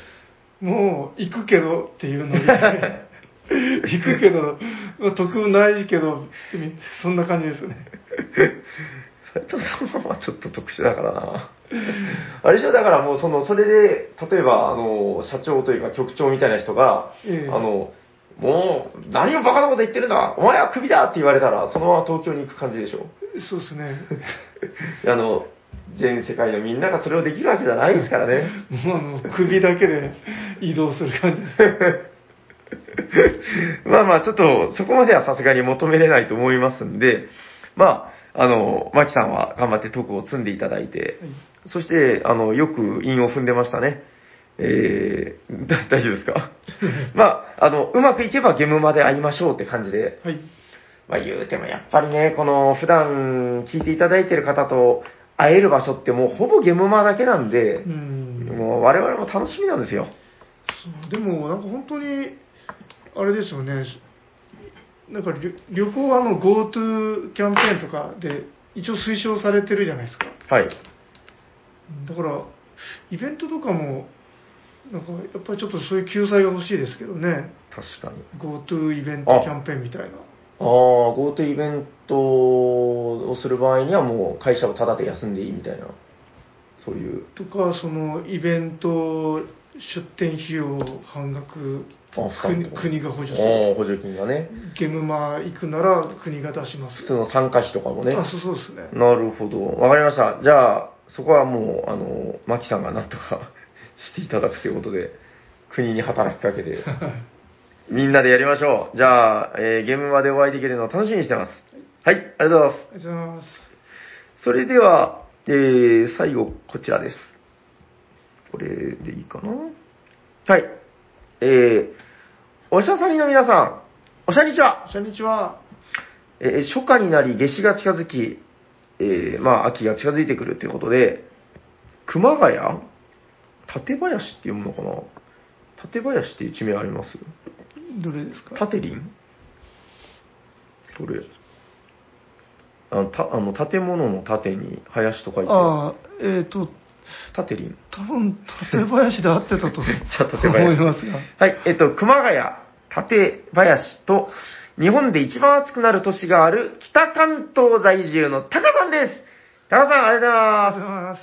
Speaker 2: もう、行くけどっていうのに、(laughs) 行くけど、まあ徳ないけど、そんな感じですね。
Speaker 1: 斉藤さんはちょっと特殊だからな。あれでしょ、だからもうその、それで、例えば、あの、社長というか局長みたいな人が、
Speaker 2: ええ
Speaker 1: あの、もう、何をバカなこと言ってるんだお前はクビだって言われたら、そのまま東京に行く感じでしょ。
Speaker 2: そうですね。(laughs)
Speaker 1: あの、全世界のみんながそれをできるわけじゃないですからね。
Speaker 2: もうあの、首だけで移動する感じ。(laughs)
Speaker 1: まあまあ、ちょっと、そこまではさすがに求めれないと思いますんで、まあ、あの、マキさんは頑張って徳を積んでいただいて、
Speaker 2: はい
Speaker 1: そして、あの、よく韻を踏んでましたね。えー、だ (laughs) 大丈夫ですか？(laughs) まあ、あの、うまくいけばゲームまで会いましょうって感じで、
Speaker 2: はい。
Speaker 1: まあ言うてもやっぱりね、この普段聞いていただいてる方と会える場所ってもうほぼゲームマだけなんで
Speaker 2: う、ん。
Speaker 1: もう我々も楽しみなんですよ。
Speaker 2: でも、なんか本当に、あれですよね、なんか旅旅行はあの GoTo キャンペーンとかで一応推奨されてるじゃないですか。
Speaker 1: はい。
Speaker 2: だから、イベントとかも、なんかやっぱりちょっとそういう救済が欲しいですけどね。
Speaker 1: 確かに。
Speaker 2: GoTo イベントキャンペーンみたいな。
Speaker 1: ああ、GoTo イベントをする場合にはもう会社をタダで休んでいいみたいな、そういう。
Speaker 2: とか、そのイベント出店費用半額国国が補助す
Speaker 1: ああ
Speaker 2: る。
Speaker 1: 補助金がね。
Speaker 2: ゲームマ行くなら国が出します。
Speaker 1: 普通の参加費とかもね。
Speaker 2: あ、そうそうですね。
Speaker 1: なるほど。わかりました。じゃあ、そこはもう、あの、マキさんがなんとか (laughs) していただくということで、国に働きかけて、(laughs) みんなでやりましょう。じゃあ、えーゲームまでお会いできるのを楽しみにしてます。はい、ありがとうございます。
Speaker 2: ありがとうございます。
Speaker 1: それでは、えー最後、こちらです。これでいいかな？はい。えー、おしゃさりの皆さん、おしゃにちは
Speaker 2: こんにちは。
Speaker 1: えー初夏になり夏至が近づき、えーまあ、秋が近づいてくるということで、熊谷？館林って読むのかな？館林っていう地名あります？
Speaker 2: どれですか？
Speaker 1: タテリンそれ？あの、たあの建物の建に林と書いて、
Speaker 2: ああ、えっ、と、
Speaker 1: タテリン。
Speaker 2: 多分館林で合ってたと (laughs) 思いますが。
Speaker 1: はい、えっと、熊谷、館林と、日本で一番暑くなる都市がある北関東在住のタカさんです。タカさん、ありがとうござい
Speaker 2: あ
Speaker 1: ます
Speaker 2: りがとうございます。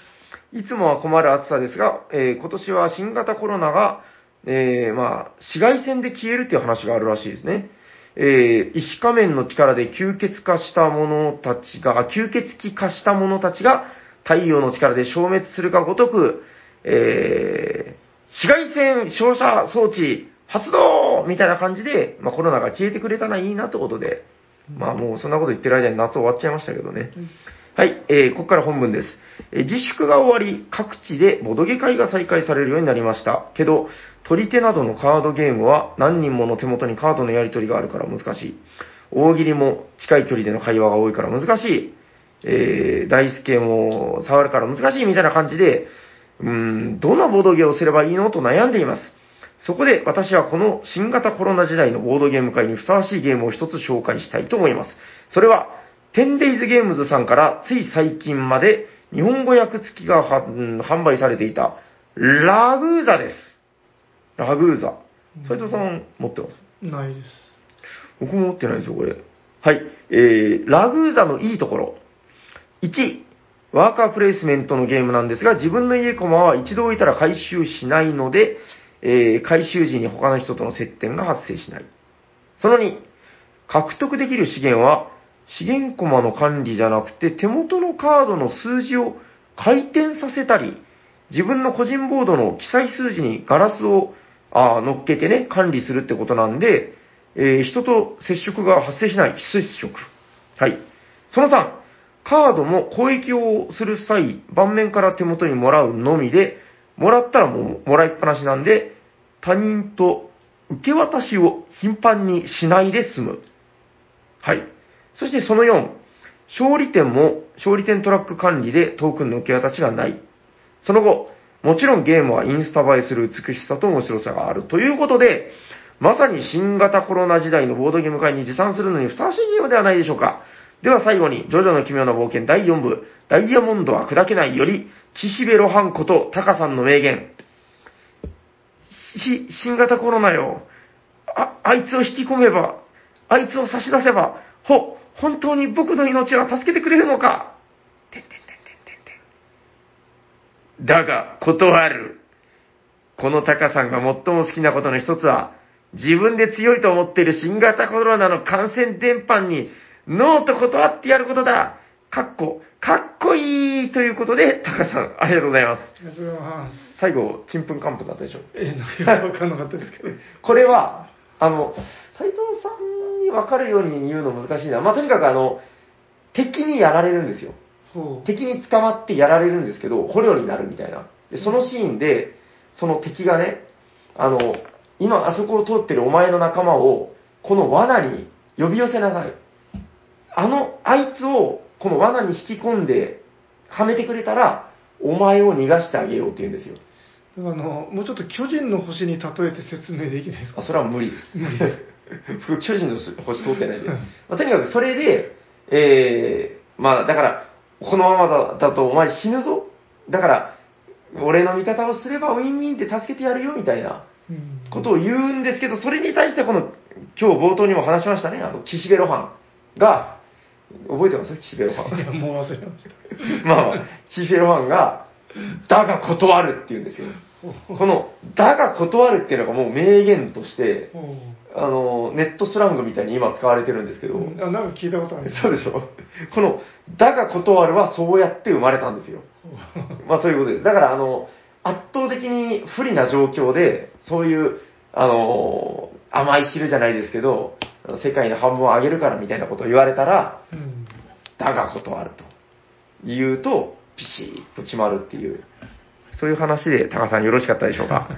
Speaker 1: いつもは困る暑さですが、えー今年は新型コロナが、えーまあ、紫外線で消えるという話があるらしいですね。えー、医師仮面の力で吸血化した者たちが、吸血鬼化した者たちが太陽の力で消滅するかごとく、えー、紫外線照射装置発動みたいな感じで、まあ、コロナが消えてくれたらいいなってことで、まあもうそんなこと言ってる間に夏終わっちゃいましたけどね。はい、えー、ここから本文です。えー自粛が終わり、各地でボドゲ会が再開されるようになりました。けど、取り手などのカードゲームは何人もの手元にカードのやり取りがあるから難しい。大喜利も近い距離での会話が多いから難しい。えー、大輔も触るから難しいみたいな感じで、うーん、どのボードゲーをすればいいのと悩んでいます。そこで私はこの新型コロナ時代のボードゲーム会にふさわしいゲームを一つ紹介したいと思います。それは、10days ゲームズさんからつい最近まで日本語訳付きが販売されていたラグーザです。ラグーザ。斉藤さん持ってます？
Speaker 2: ないです。
Speaker 1: 僕も持ってないですよ、これ。はい。えー、ラグーザのいいところ。1、ワーカープレイスメントのゲームなんですが、自分の家コマは一度置いたら回収しないので、えー、回収時に他の人との接点が発生しない。その2、獲得できる資源は、資源コマの管理じゃなくて、手元のカードの数字を回転させたり、自分の個人ボードの記載数字にガラスをあ乗っけてね、管理するってことなんで、えー人と接触が発生しない、非接触。はい。その3、カードも攻撃をする際、盤面から手元にもらうのみで、もらったらもうもらいっぱなしなんで、他人と受け渡しを頻繁にしないで済む。はい。そしてその4、勝利点も勝利点トラック管理でトークンの受け渡しがない。その後、もちろんゲームはインスタ映えする美しさと面白さがある。ということで、まさに新型コロナ時代のボードゲーム会に持参するのにふさわしいゲームではないでしょうか。では最後に、ジョジョの奇妙な冒険第4部、ダイヤモンドは砕けないより、岸辺露伴ことタカさんの名言。し、新型コロナよ。あ、あいつを引き込めば、あいつを差し出せば、ほ、本当に僕の命は助けてくれるのか？てんてんてんてんてんてん。だが、断る。このタカさんが最も好きなことの一つは、自分で強いと思っている新型コロナの感染伝播に、ノーと断ってやることだ。かっこ、かっこいいということで、タカさん、ありがとうございます。
Speaker 2: ありがとうございます。
Speaker 1: 最後、ちんぷんかんぷんだったでしょ。
Speaker 2: えー、なかわかんなかったですけど。
Speaker 1: これは、あの、斉藤さんに分かるように言うの難しいな。まあ、とにかくあの、敵にやられるんですよ。敵に捕まってやられるんですけど、捕虜になるみたいな。で、そのシーンで、その敵がね、あの、今あそこを通ってるお前の仲間を、この罠に呼び寄せなさい。あの、あいつを、この罠に引き込んで、はめてくれたら、お前を逃がしてあげようって言うんですよ。
Speaker 2: あの、もうちょっと巨人の星に例えて説明できないですか？
Speaker 1: あ、それは無理です。
Speaker 2: 無理です。
Speaker 1: 僕、巨人の星通ってないんで。
Speaker 2: うん
Speaker 1: まあ、とにかくそれで、えー、まあ、だから、このままだだとお前死ぬぞ。だから、俺の味方をすればウィンウィンで助けてやるよ、みたいな
Speaker 2: うん
Speaker 1: ことを言うんですけど、それに対してこの、今日冒頭にも話しましたね、あの、岸辺露伴が、覚えてます？岸辺露
Speaker 2: いや、
Speaker 1: 伴。
Speaker 2: もう忘れました。(laughs)
Speaker 1: まあまあ、岸辺露伴が、だが断るって言うんですよ。この、だが断るっていうのがもう名言として、あの、ネットスラングみたいに今使われてるんですけど、
Speaker 2: うんあなんか聞いたことある。
Speaker 1: そうでしょ？この、だが断るはそうやって生まれたんですよ。(laughs) まあそういうことです。だからあの、圧倒的に不利な状況で、そういう、あの、甘い汁じゃないですけど、世界の半分をあげるからみたいなことを言われたら、
Speaker 2: うん
Speaker 1: だが断ると。言うと、ピシッと決まるっていう、そういう話で、タカさんよろしかったでしょうか？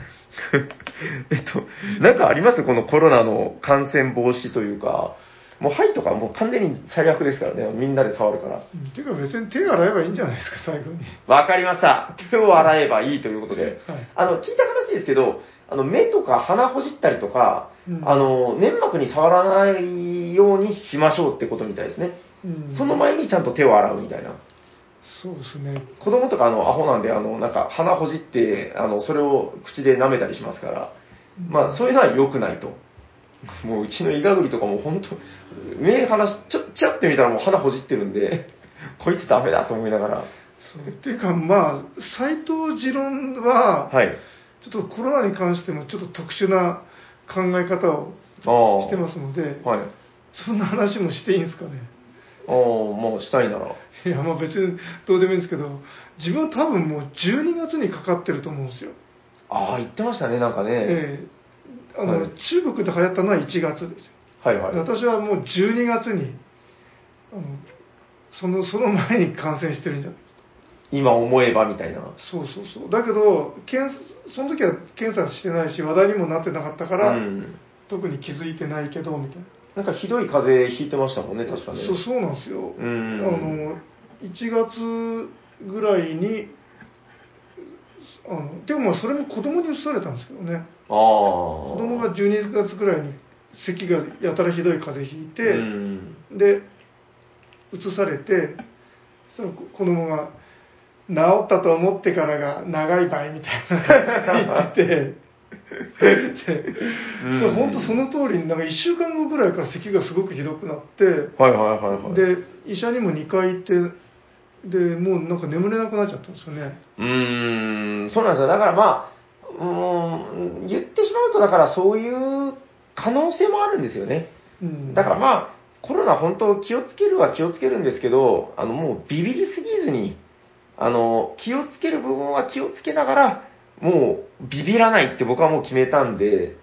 Speaker 1: (laughs) えっと、なんかあります？このコロナの感染防止というか、もう肺とかもう完全に最悪ですからね、みんなで触るから。
Speaker 2: うんていうか別に手洗えばいいんじゃないですか、最後に。
Speaker 1: わかりました。手を洗えばいいということで。
Speaker 2: はい
Speaker 1: あの、聞いた話ですけど、あの、目とか鼻ほじったりとか、
Speaker 2: うん
Speaker 1: あの、粘膜に触らないようにしましょうってことみたいですね。
Speaker 2: うん
Speaker 1: その前にちゃんと手を洗うみたいな。
Speaker 2: そうですね。
Speaker 1: 子供とかあの、アホなんで、あの、なんか鼻ほじって、あの、それを口で舐めたりしますから、まあ、そういうのは良くないと。もううちのイガグリとかも本当、目離し、ちょ、ちらって見たらもう鼻ほじってるんで、(laughs) こいつダメだと思いながら。
Speaker 2: そうっていうか、まあ、斎藤持論は、
Speaker 1: はい。
Speaker 2: ちょっとコロナに関してもちょっと特殊な考え方を。してますので、
Speaker 1: はい。
Speaker 2: そんな話もしていいんですかね。
Speaker 1: ああ、もうしたいなら。
Speaker 2: いや、まあ別にどうでもいいんですけど、自分は多分もう12月にかかってると思うんですよ。
Speaker 1: ああ、言ってましたね、なんかね。
Speaker 2: ええあの、
Speaker 1: はい
Speaker 2: 中国で流行ったのは1月ですよ。
Speaker 1: はいはい。
Speaker 2: 私はもう12月に、あの、その、その前に感染してるんじゃない？
Speaker 1: 今思えばみたいな。
Speaker 2: そうそうそう。だけど、検その時は検査してないし、話題にもなってなかったから、
Speaker 1: うん。
Speaker 2: 特に気づいてないけど、みたいな。
Speaker 1: なんかひどい風邪ひいてましたもんね、確かね。
Speaker 2: そうそうなんですよ。
Speaker 1: う
Speaker 2: あ
Speaker 1: ん。
Speaker 2: の、1月ぐらいに、あの、でもまあそれも子供に移されたんですけどね。子供が12月ぐらいに咳がやたらひどい風邪ひいて、
Speaker 1: うん。
Speaker 2: で、移されて、その子供が、治ったと思ってからが長い場合みたいな言ってて、そう本当その通りに、なんか1週間後ぐらいから咳がすごくひどくなって、
Speaker 1: はいはいはいはい。
Speaker 2: で、医者にも2回行って、で、もうなんか眠れなくなっちゃったんですよね。
Speaker 1: うーん、そうなんですよ。だからまあ、うーん、言ってしまうと、だからそういう可能性もあるんですよね。
Speaker 2: うん、
Speaker 1: だからまあ、コロナ本当気をつけるは気をつけるんですけど、あのもうビビりすぎずに、あの、気をつける部分は気をつけながら、もうビビらないって僕はもう決めたんで、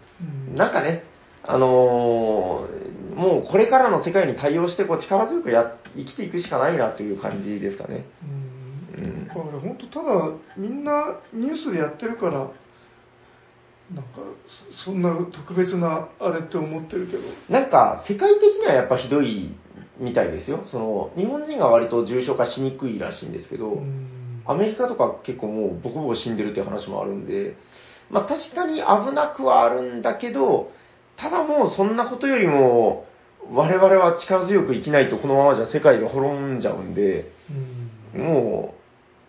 Speaker 2: うん。
Speaker 1: なんかね、あのーもうこれからの世界に対応してこう力強くや生きていくしかないなという感じですかね。
Speaker 2: うん。
Speaker 1: うん。
Speaker 2: だから本当ただみんなニュースでやってるからなんかそそんな特別なあれって思ってるけど。
Speaker 1: なんか、世界的にはやっぱひどいみたいですよ。その、日本人が割と重症化しにくいらしいんですけど、
Speaker 2: うん
Speaker 1: アメリカとか結構もうボコボコ死んでるっていう話もあるんで、まあ確かに危なくはあるんだけど、ただもうそんなことよりも、我々は力強く生きないとこのままじゃ世界が滅んじゃうんで、
Speaker 2: うん
Speaker 1: も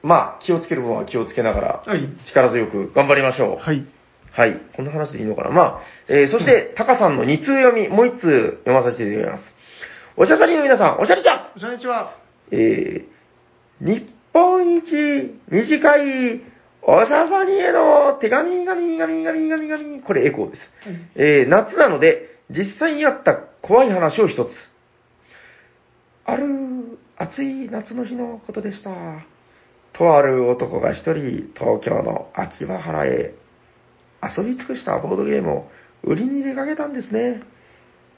Speaker 1: う、まあ気をつける分は気をつけながら、
Speaker 2: はい
Speaker 1: 力強く頑張りましょう。
Speaker 2: はい
Speaker 1: はい。こんな話でいいのかな。まあ、えーそして、タカさんの2通読み、もう1通読まさせていただきます。おしゃさりの皆さん、おしゃりちゃん
Speaker 2: こんにちは
Speaker 1: えー、日本一短いおしゃさにへの手紙、紙、紙、紙、紙、紙、これエコーです。
Speaker 2: はい
Speaker 1: えー、夏なので、実際にあった怖い話を一つ。ある暑い夏の日のことでした。とある男が一人東京の秋葉原へ遊び尽くしたボードゲームを売りに出かけたんですね。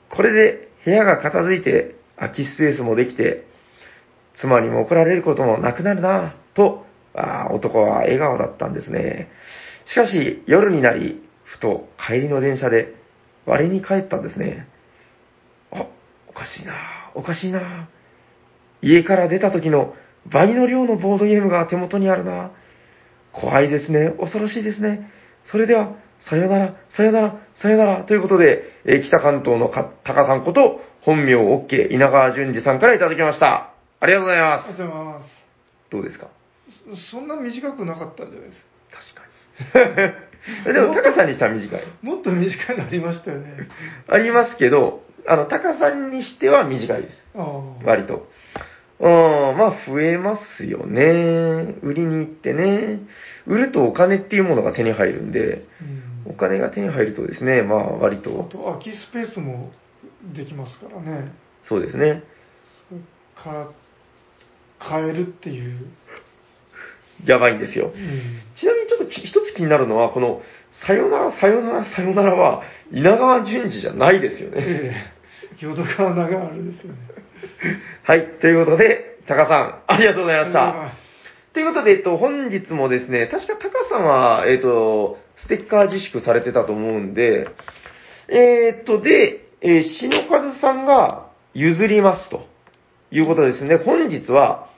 Speaker 1: これで部屋が片付いて空きスペースもできて、妻にも怒られることもなくなるなと、あ男は笑顔だったんですね。しかし夜になり、ふと帰りの電車で割に帰ったんですね。あ、おかしいなおかしいな家から出た時の倍の量のボードゲームが手元にあるな怖いですね。恐ろしいですね。それでは、さよなら、さよなら、さよなら。ということで、え北関東のかタカさんこと、本名 OK 稲川淳二さんからいただきました。ありがとうございま
Speaker 2: ありがとうございます。
Speaker 1: す。どうですか？
Speaker 2: そそんな短くなかったんじゃないですか？
Speaker 1: 確かに。(laughs) でも、タカさんにしたら短い。
Speaker 2: もっと短いのありましたよね。(laughs)
Speaker 1: ありますけど、あの、タカさんにしては短いです。割と。うん、まあ増えますよね。売りに行ってね。売るとお金っていうものが手に入るんで、
Speaker 2: うん
Speaker 1: お金が手に入るとですね、まあ割
Speaker 2: あ
Speaker 1: と、
Speaker 2: と空きスペースもできますからね。
Speaker 1: そうですね。
Speaker 2: か、買えるっていう。
Speaker 1: やばいんですよ。
Speaker 2: うん
Speaker 1: ちなみにちょっとき一つ気になるのは、この、さよなら、さよなら、さよならは、稲川淳二じゃないですよね。
Speaker 2: ええ。淀川長春ですよね。(laughs)
Speaker 1: はい。ということで、タカさん、ありがとうございました。
Speaker 2: とい
Speaker 1: うことで、えっと、本日もですね、確かタカさんは、えっと、ステッカー自粛されてたと思うんで、えっと、で、えー、篠和さんが譲りますということですね。本日は、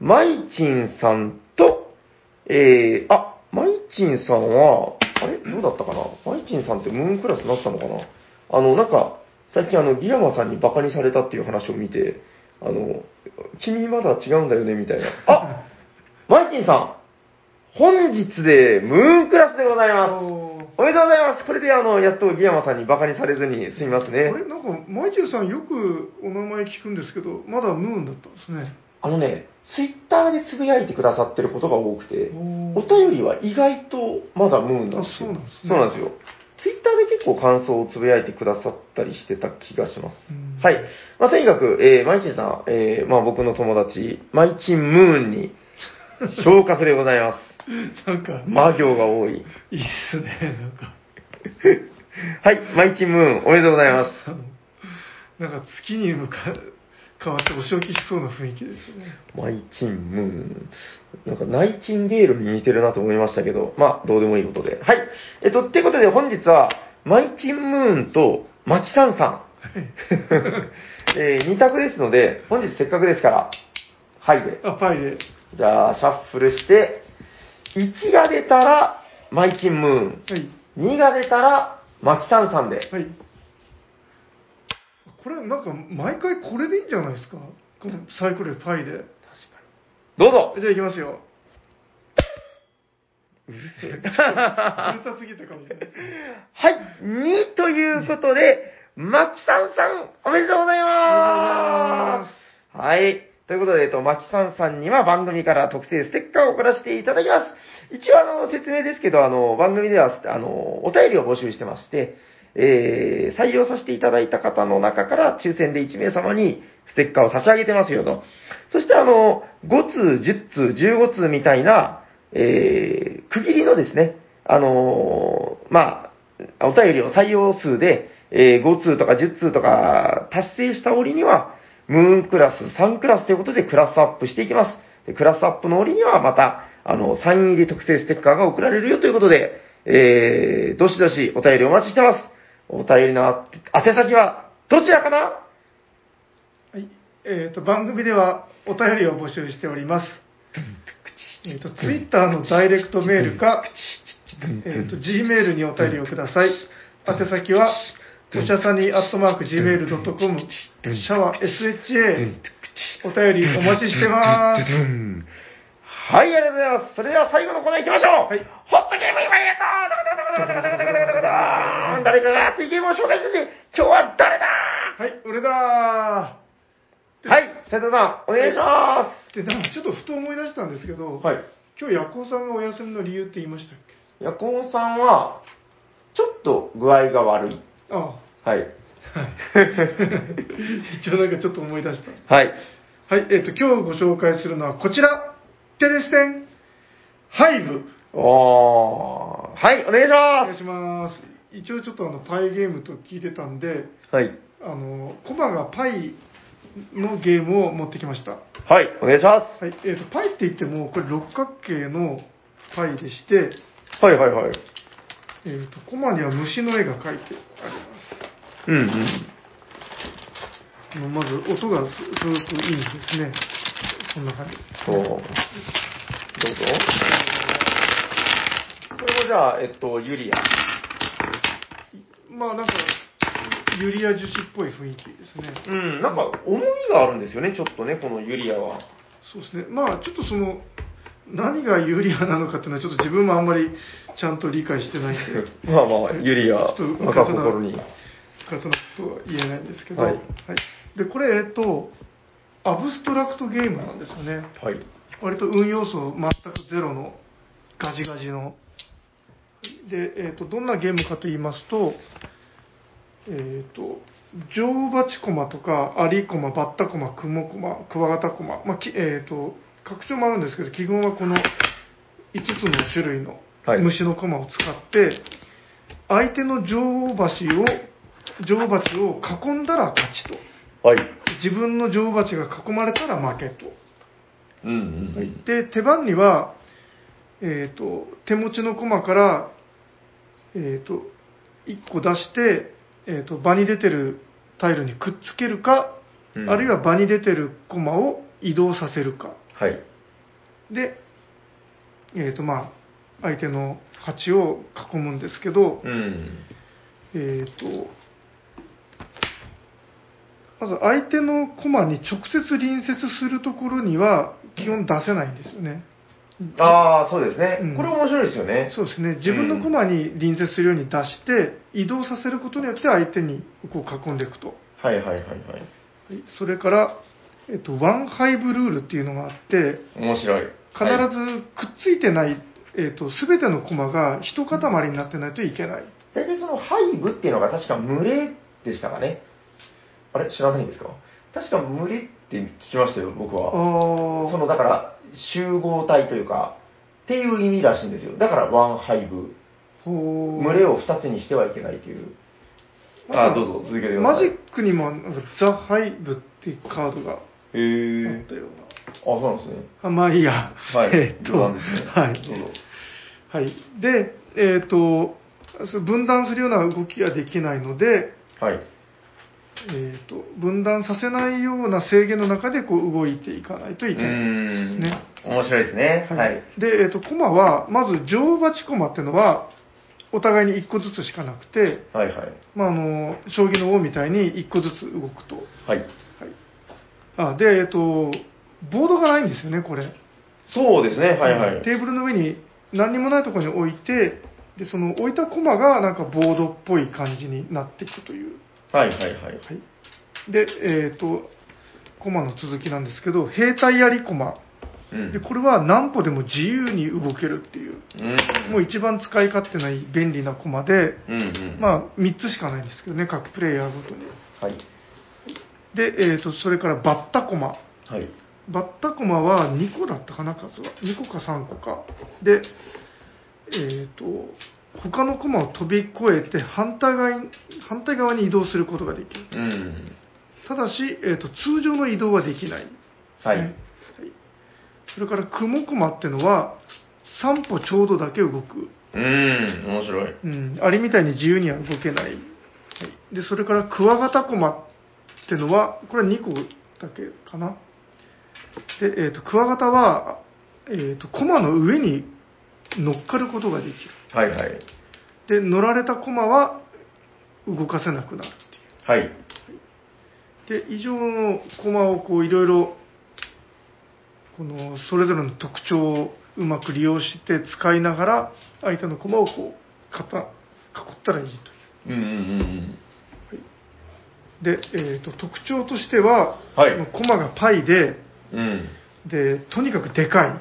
Speaker 1: マイチンさんと、えー、あ、マイチンさんは、あれ？どうだったかな？マイチンさんってムーンクラスになったのかな？あの、なんか、最近あの、ギヤマさんにバカにされたっていう話を見て、あの、君まだ違うんだよね、みたいな。あ (laughs) マイチンさん、本日でムーンクラスでございます。
Speaker 2: お
Speaker 1: めでとうございます。これであの、やっとギヤマさんにバカにされずに済みますね
Speaker 2: あ。れ？なんか、マイチューさんよくお名前聞くんですけど、まだムーンだったんですね。
Speaker 1: あのね、ツイッターでつぶやいてくださってることが多くて、
Speaker 2: お
Speaker 1: お便りは意外とまだムーンなんですよ。
Speaker 2: あそうなんですね
Speaker 1: そうなんですよ。ツイッターで結構感想をつぶやいてくださったりしてた気がします
Speaker 2: うん。
Speaker 1: はい。まあ、とにかく、えー、マイチンさん、えー、まあ僕の友達、マイチンムーンに昇格でございます。(laughs)
Speaker 2: なんか、
Speaker 1: 魔行が多い。
Speaker 2: いいっすね、なんか。(laughs)
Speaker 1: はい、マイチンムーン、おめでとうございます。(laughs)
Speaker 2: なんか月に向か変わってお仕置きしそうな雰囲気ですよね。
Speaker 1: マイチンムーン。なんかナイチンゲールに似てるなと思いましたけど、まあ、どうでもいいことで。はい。えっと、ってことで本日は、マイチンムーンとマキサンさん。(laughs) えー、2択ですので、本日せっかくですから、はいで。
Speaker 2: あ、パイで。
Speaker 1: じゃあ、シャッフルして、1が出たら、マイチンムーン。
Speaker 2: はい。
Speaker 1: 2が出たら、マキサンさんで。
Speaker 2: はい。これなんか毎回これでいいんじゃないですか？このサイコロでパイで。
Speaker 1: どうぞ
Speaker 2: じゃあいきますよ。
Speaker 1: うるせえ。
Speaker 2: うるさすぎたかもしれない。
Speaker 1: はい、2ということで、マキさんさん、おめでとうございます。はい。ということで、えっと、マキさんさんには番組から特製ステッカーを送らせていただきます。一応、あの、説明ですけど、あの、番組では、あの、お便りを募集してまして、えー、採用させていただいた方の中から抽選で1名様にステッカーを差し上げてますよと。そして、あの、5通、10通、15通みたいな、えー、区切りのですね、あのーまあ、お便りを採用数で、え5通とか10通とか達成した折には、ムーンクラス、3クラスということでクラスアップしていきます。でクラスアップの折にはまた、あの、サイン入り特製ステッカーが送られるよということで、え、どしどしお便りお待ちしてます。お便りの宛先は、どちらかな？
Speaker 2: はい。えっ、と、番組ではお便りを募集しております。えっ、と、ツイッターのダイレクトメールか、えっ、と、Gmail にお便りをください。宛先は、おしゃさにアットマーク Gmail.com、シャワー SHA、お便りお待ちしてます。
Speaker 1: はい、ありがとうございます。それでは最後のコーナー行きましょう。
Speaker 2: はい
Speaker 1: ホットゲーム今やった誰かが熱いゲームを紹介するんで、今日は誰だ？
Speaker 2: はい、俺だー。
Speaker 1: はい、斉藤さん、お願いしま
Speaker 2: で、なんかちょっとふと思い出したんですけど、
Speaker 1: す。はい。
Speaker 2: 今日ヤコウさんがお休みの理由って言いましたっけ？
Speaker 1: ヤコウさんは、ちょっと具合が悪い。
Speaker 2: ああ、
Speaker 1: はい。
Speaker 2: はい。(laughs) 一応なんかちょっと思い出した。
Speaker 1: はい。
Speaker 2: はい、えっ、と、今日ご紹介するのはこちら。テレステン、ハイブ。
Speaker 1: おー。はい、お願いし
Speaker 2: お
Speaker 1: ま
Speaker 2: 願いします。一応ちょっとあの、パイゲームと聞いてたんで、
Speaker 1: す。はい。
Speaker 2: あの、コマがパイのゲームを持ってきました。は
Speaker 1: はい、お願いします。
Speaker 2: い、えっ、と、パイって言っても、これ六角形のパイでして、
Speaker 1: はいはいはい。
Speaker 2: えっ、と、コマには虫の絵が描いてあります。
Speaker 1: うんうん。
Speaker 2: あのまず音がすすごくいいんですね。こんな感じ。
Speaker 1: そう。どうぞ。じゃあ、えっと、ユリア。
Speaker 2: まあなんか、ユリア樹脂っぽい雰囲気ですね。
Speaker 1: うん、なんか、重みがあるんですよね、ちょっとね、このユリアは。
Speaker 2: そうですね。まあちょっとその、何がユリアなのかっていうのはちょっと自分もあんまりちゃんと理解してないんで、(laughs)
Speaker 1: まあまあ、ユリア、
Speaker 2: ちょっと
Speaker 1: 我が心に。
Speaker 2: 深さなことは言えないんですけど、
Speaker 1: はい
Speaker 2: で、これ、えっと、アブストラクトゲームなんですよね。
Speaker 1: はい。
Speaker 2: 割と運要素全くゼロのガジガジの。で、えっと、どんなゲームかと言いますと、えっと、女王蜂コマとか、アリコマ、バッタコマ、クモコマ、クワガタコマ、まあ、きえっと、拡張もあるんですけど、基本はこの5つの種類の
Speaker 1: はい
Speaker 2: 虫のコマを使って、相手の女王蜂を、女王蜂を囲んだら勝ちと。
Speaker 1: はい。
Speaker 2: 自分の女王蜂が囲まれたら負けと。
Speaker 1: うんうんうん。
Speaker 2: で、手番には、えっ、と、手持ちの駒から、えっ、と、1個出して、えっ、と、場に出てるタイルにくっつけるか、
Speaker 1: うん
Speaker 2: あるいは場に出てる駒を移動させるか。
Speaker 1: はい。
Speaker 2: で、えっ、と、まあ、相手の鉢を囲むんですけど、
Speaker 1: うん。
Speaker 2: えっ、と、まず相手の駒に直接隣接するところには基本出せないんですよね。
Speaker 1: ああ、そうですね、
Speaker 2: うん
Speaker 1: これ面白いですよね。
Speaker 2: そうですね。自分の駒に隣接するように出して、移動させることによって相手にこう囲んでいくと。
Speaker 1: はいはいはいはい。
Speaker 2: はいそれから、えっと、ワンハイブルールっていうのがあって、
Speaker 1: 面白い。
Speaker 2: 必ずくっついてない、えっと、すべての駒が一塊になってないといけない。
Speaker 1: 大体そのハイブっていうのが確か群れでしたかね。あれ？知らないんですか？確か群れって聞きましたよ、僕
Speaker 2: あ
Speaker 1: は。そ
Speaker 2: あ、
Speaker 1: の、だから、集合体というか、っていう意味らしいんですよ。だからワンハイブ。群れを二つにしてはいけないという。あーどうぞ、続けてください。
Speaker 2: マジックにもなんかザ・ハイブっていうカードがあったような。
Speaker 1: あ、そうなんですね。
Speaker 2: あまあいいや。
Speaker 1: はい。(laughs)
Speaker 2: えっと、
Speaker 1: ね。
Speaker 2: はい。
Speaker 1: どうぞ。
Speaker 2: はい。で、えっ、と、分断するような動きができないので、
Speaker 1: はい。
Speaker 2: えっ、と、分断させないような制限の中でこう動いていかないというけない。
Speaker 1: ーん。
Speaker 2: ね
Speaker 1: 面白いですね。はい。
Speaker 2: で、えっ、と、コマは、まず、乗馬チコマっていうのは、お互いに1個ずつしかなくて、
Speaker 1: はいはい。
Speaker 2: まあ、あの、将棋の王みたいに1個ずつ動くと。
Speaker 1: はい。
Speaker 2: はい。あ、で、えっ、と、ボードがないんですよね、これ。
Speaker 1: そうですね。はいはい。
Speaker 2: テーブルの上に何にもないところに置いて、で、その置いたコマがなんかボードっぽい感じになっていくという。
Speaker 1: はいはいはい。
Speaker 2: はい。で、えっ、と、コマの続きなんですけど、兵隊槍コマ。
Speaker 1: うん。
Speaker 2: で、これは何歩でも自由に動けるっていう、
Speaker 1: うん。
Speaker 2: もう一番使い勝手ない便利なコマで、
Speaker 1: うんうん。
Speaker 2: まあ3つしかないんですけどね、各プレイヤーごとに。
Speaker 1: はい。
Speaker 2: で、えっ、と、それからバッタコマ。
Speaker 1: はい。
Speaker 2: バッタコマは2個だったかな、数は。2個か3個か。で、えっ、と、他のコマを飛び越えて反対側に反対側に移動することができる。
Speaker 1: うん。
Speaker 2: ただし、えー、と通常の移動はできない。
Speaker 1: はい。
Speaker 2: ねそれから、クモコマっていうのは、3歩ちょうどだけ動く。
Speaker 1: うん。面白い。
Speaker 2: うん、アリみたいに自由には動けない。はい、で、それから、クワガタコマっていうのは、これは2個だけかな。で、えっ、と、クワガタは、えっ、と、コマの上に乗っかることができる。
Speaker 1: はいはい。
Speaker 2: で、乗られたコマは動かせなくなるっていう。
Speaker 1: はい。
Speaker 2: で、以上のコマをこういろいろ、このそれぞれの特徴をうまく利用して使いながら、相手のコマをこう、かた囲ったらいいという。
Speaker 1: うんうんうん
Speaker 2: で、えーと、特徴としては、
Speaker 1: はい
Speaker 2: そのコマがパイで、
Speaker 1: うん。うん。
Speaker 2: で、とにかくでかい。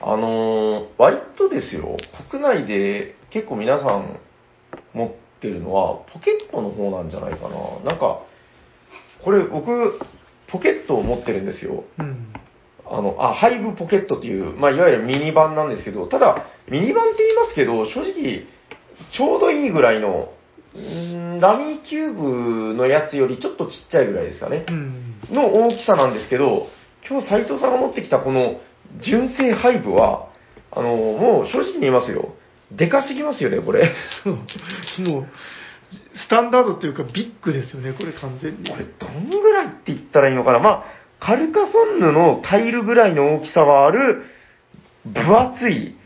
Speaker 1: あのー割とですよ、国内で結構皆さん持ってるのは、ポケットの方なんじゃないかな。なんか、これ僕、ポケットを持ってるんですよ。
Speaker 2: うん。
Speaker 1: あの、あ、ハイブポケットっていう、まあ、いわゆるミニ版なんですけど、ただ、ミニ版って言いますけど、正直、ちょうどいいぐらいの、ラミーキューブのやつよりちょっとちっちゃいぐらいですかね
Speaker 2: う。ん。
Speaker 1: の大きさなんですけど、今日斉藤さんが持ってきたこの純正ハイブは、あの、もう正直に言いますよ。でかすぎますよね、これ。
Speaker 2: そう。もう、スタンダードっていうかビッグですよね、これ完全に。
Speaker 1: これどんぐらいって言ったらいいのかな。まあ、カルカソンヌのタイルぐらいの大きさはある、分厚い、
Speaker 2: うん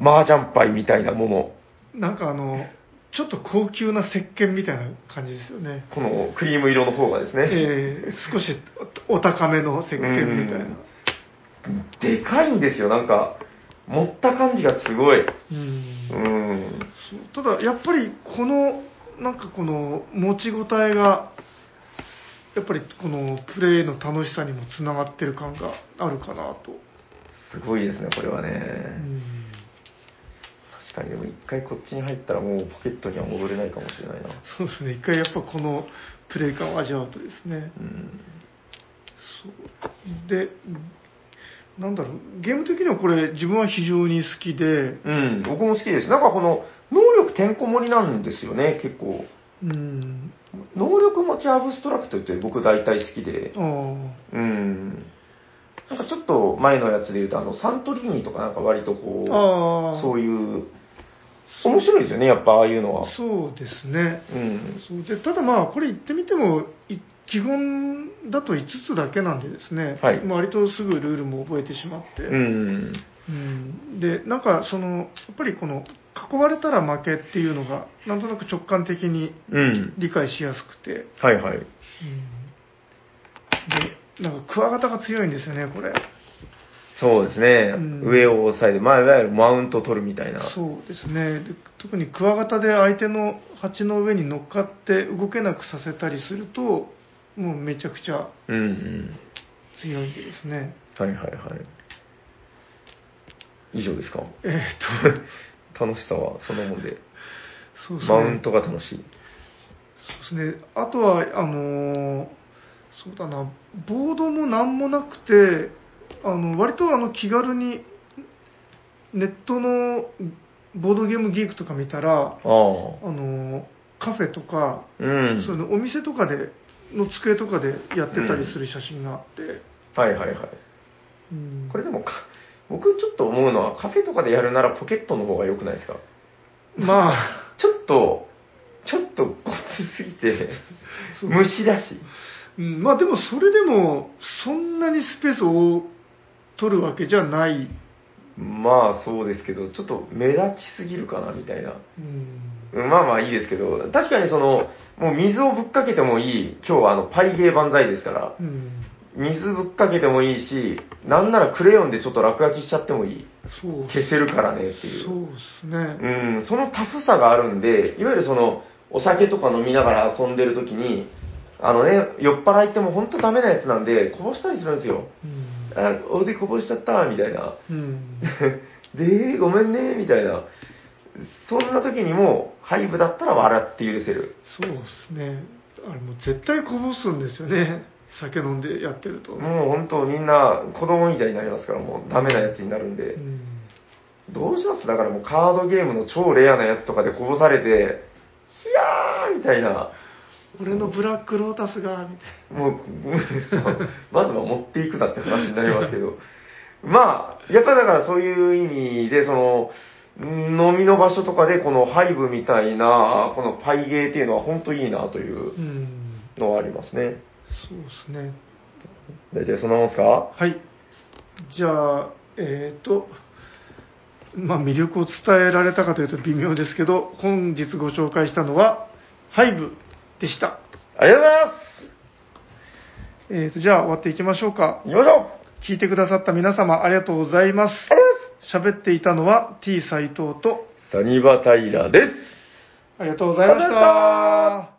Speaker 1: 麻雀牌みたいなもの。
Speaker 2: なんかあの、ちょっと高級な石鹸みたいな感じですよね。
Speaker 1: このクリーム色の方がですね。
Speaker 2: えー少しお高めの石鹸みたいな。
Speaker 1: でかいんですよ、なんか。持った感じがすごい。
Speaker 2: うんただ、やっぱりこの、なんかこの持ちごたえが、やっぱりこのプレイの楽しさにもつながってる感があるかなと。
Speaker 1: すごいですね、これは
Speaker 2: う
Speaker 1: ね。
Speaker 2: ん
Speaker 1: 確かに、でも一回こっちに入ったらもうポケットには戻れないかもしれないな。
Speaker 2: そうですね、一回やっぱこのプレイ感を味わうとですね。
Speaker 1: うん。
Speaker 2: そうで、なんだろう、ゲーム的にはこれ自分は非常に好きで、
Speaker 1: うん、僕も好きです。なんかこの、能力てんこ盛りなんですよね、結構。
Speaker 2: うん、
Speaker 1: 能力持ちアブストラクトって僕大体好きで。
Speaker 2: あー
Speaker 1: うん。なんかちょっと前のやつで言うと、あの、サントリーニとかなんか割とこう、そういう、面白いですよね、やっぱああいうのは。
Speaker 2: そうですね。
Speaker 1: うん。
Speaker 2: そうでただまあ、これ言ってみても、い基本だと5つだけなんでですね、
Speaker 1: はい
Speaker 2: まあ割とすぐルールも覚えてしまって、
Speaker 1: うん。
Speaker 2: うんで、なんかその、やっぱりこの、囲われたら負けっていうのが、なんとなく直感的に
Speaker 1: うん。
Speaker 2: 理解しやすくて、
Speaker 1: はいはい。
Speaker 2: うんで、なんかクワガタが強いんですよね、これ。
Speaker 1: そうですね。
Speaker 2: うん
Speaker 1: 上を押さえて、まあ、いわゆるマウント取るみたいな。
Speaker 2: そうですねで特にクワガタで相手の鉢の上に乗っかって動けなくさせたりするともうめちゃくちゃ
Speaker 1: うんうん。
Speaker 2: 強いんでですね
Speaker 1: はいはいはい。以上ですか？
Speaker 2: えーっと
Speaker 1: 楽しさはそのもんで。
Speaker 2: そうですね
Speaker 1: マウントが楽しい。
Speaker 2: そうですねあとはあのーそうだなボードも何もなくてあの割とあの気軽にネットのボードゲームギークとか見たら
Speaker 1: ああ。
Speaker 2: あのカフェとか
Speaker 1: うん。
Speaker 2: そのお店とかでの机とかでやってたりする写真があって、
Speaker 1: はいはいはい。
Speaker 2: うん。
Speaker 1: これでもか、僕ちょっと思うのは、カフェとかでやるならポケットの方が良くないですか？
Speaker 2: まあ。
Speaker 1: ちょっと、ちょっとごつすぎて、虫だし。
Speaker 2: うん。まあでもそれでもそんなにスペースを取るわけじゃない、
Speaker 1: まあそうですけど、ちょっと目立ちすぎるかなみたいな。
Speaker 2: うん
Speaker 1: うんまあまあいいですけど、確かにその、もう水をぶっかけてもいい、今日はあの、パイゲー万歳ですから、
Speaker 2: うん
Speaker 1: 水ぶっかけてもいいし、なんならクレヨンでちょっと落書きしちゃってもいい。消せるからねっていう。
Speaker 2: そうですね、
Speaker 1: うん、そのタフさがあるんで、いわゆるその、お酒とか飲みながら遊んでる時に、あのね、酔っ払いってもうほんとダメなやつなんで、こぼしたりするんですよ。
Speaker 2: うん
Speaker 1: あ、おでこぼしちゃった、みたいな。
Speaker 2: うん (laughs)
Speaker 1: で、ごめんね、みたいな。そんな時にも、ハイブだったら笑って許せる。
Speaker 2: そうですねあれもう絶対こぼすんですよね酒飲んでやってると、
Speaker 1: もう本当みんな子供みたいになりますから、もうダメなやつになるんで
Speaker 2: う。ん
Speaker 1: どうします？だからもうカードゲームの超レアなやつとかでこぼされて、ヒヤーみたいな。
Speaker 2: 俺のブラックロータスがみたい
Speaker 1: もう、(laughs) まずは持っていくなって話になりますけど。まあ、やっぱだからそういう意味で、その、飲みの場所とかでこのハイブみたいな、このパイゲーっていうのは本当いいなというのはありますね。
Speaker 2: そうですね
Speaker 1: 大体そんなもんすか？
Speaker 2: はい。じゃあ、えっ、と、まあ、魅力を伝えられたかというと微妙ですけど、本日ご紹介したのは、ハイブでした。
Speaker 1: ありがとうございます
Speaker 2: えっ、と、じゃあ終わっていきましょうか。
Speaker 1: 行きましょう
Speaker 2: 聞いてくださった皆様ありがとうございます。
Speaker 1: ありがとうございます
Speaker 2: 喋っていたのは T 斎藤と、
Speaker 1: サニバタイラです。
Speaker 2: ありがとうございました。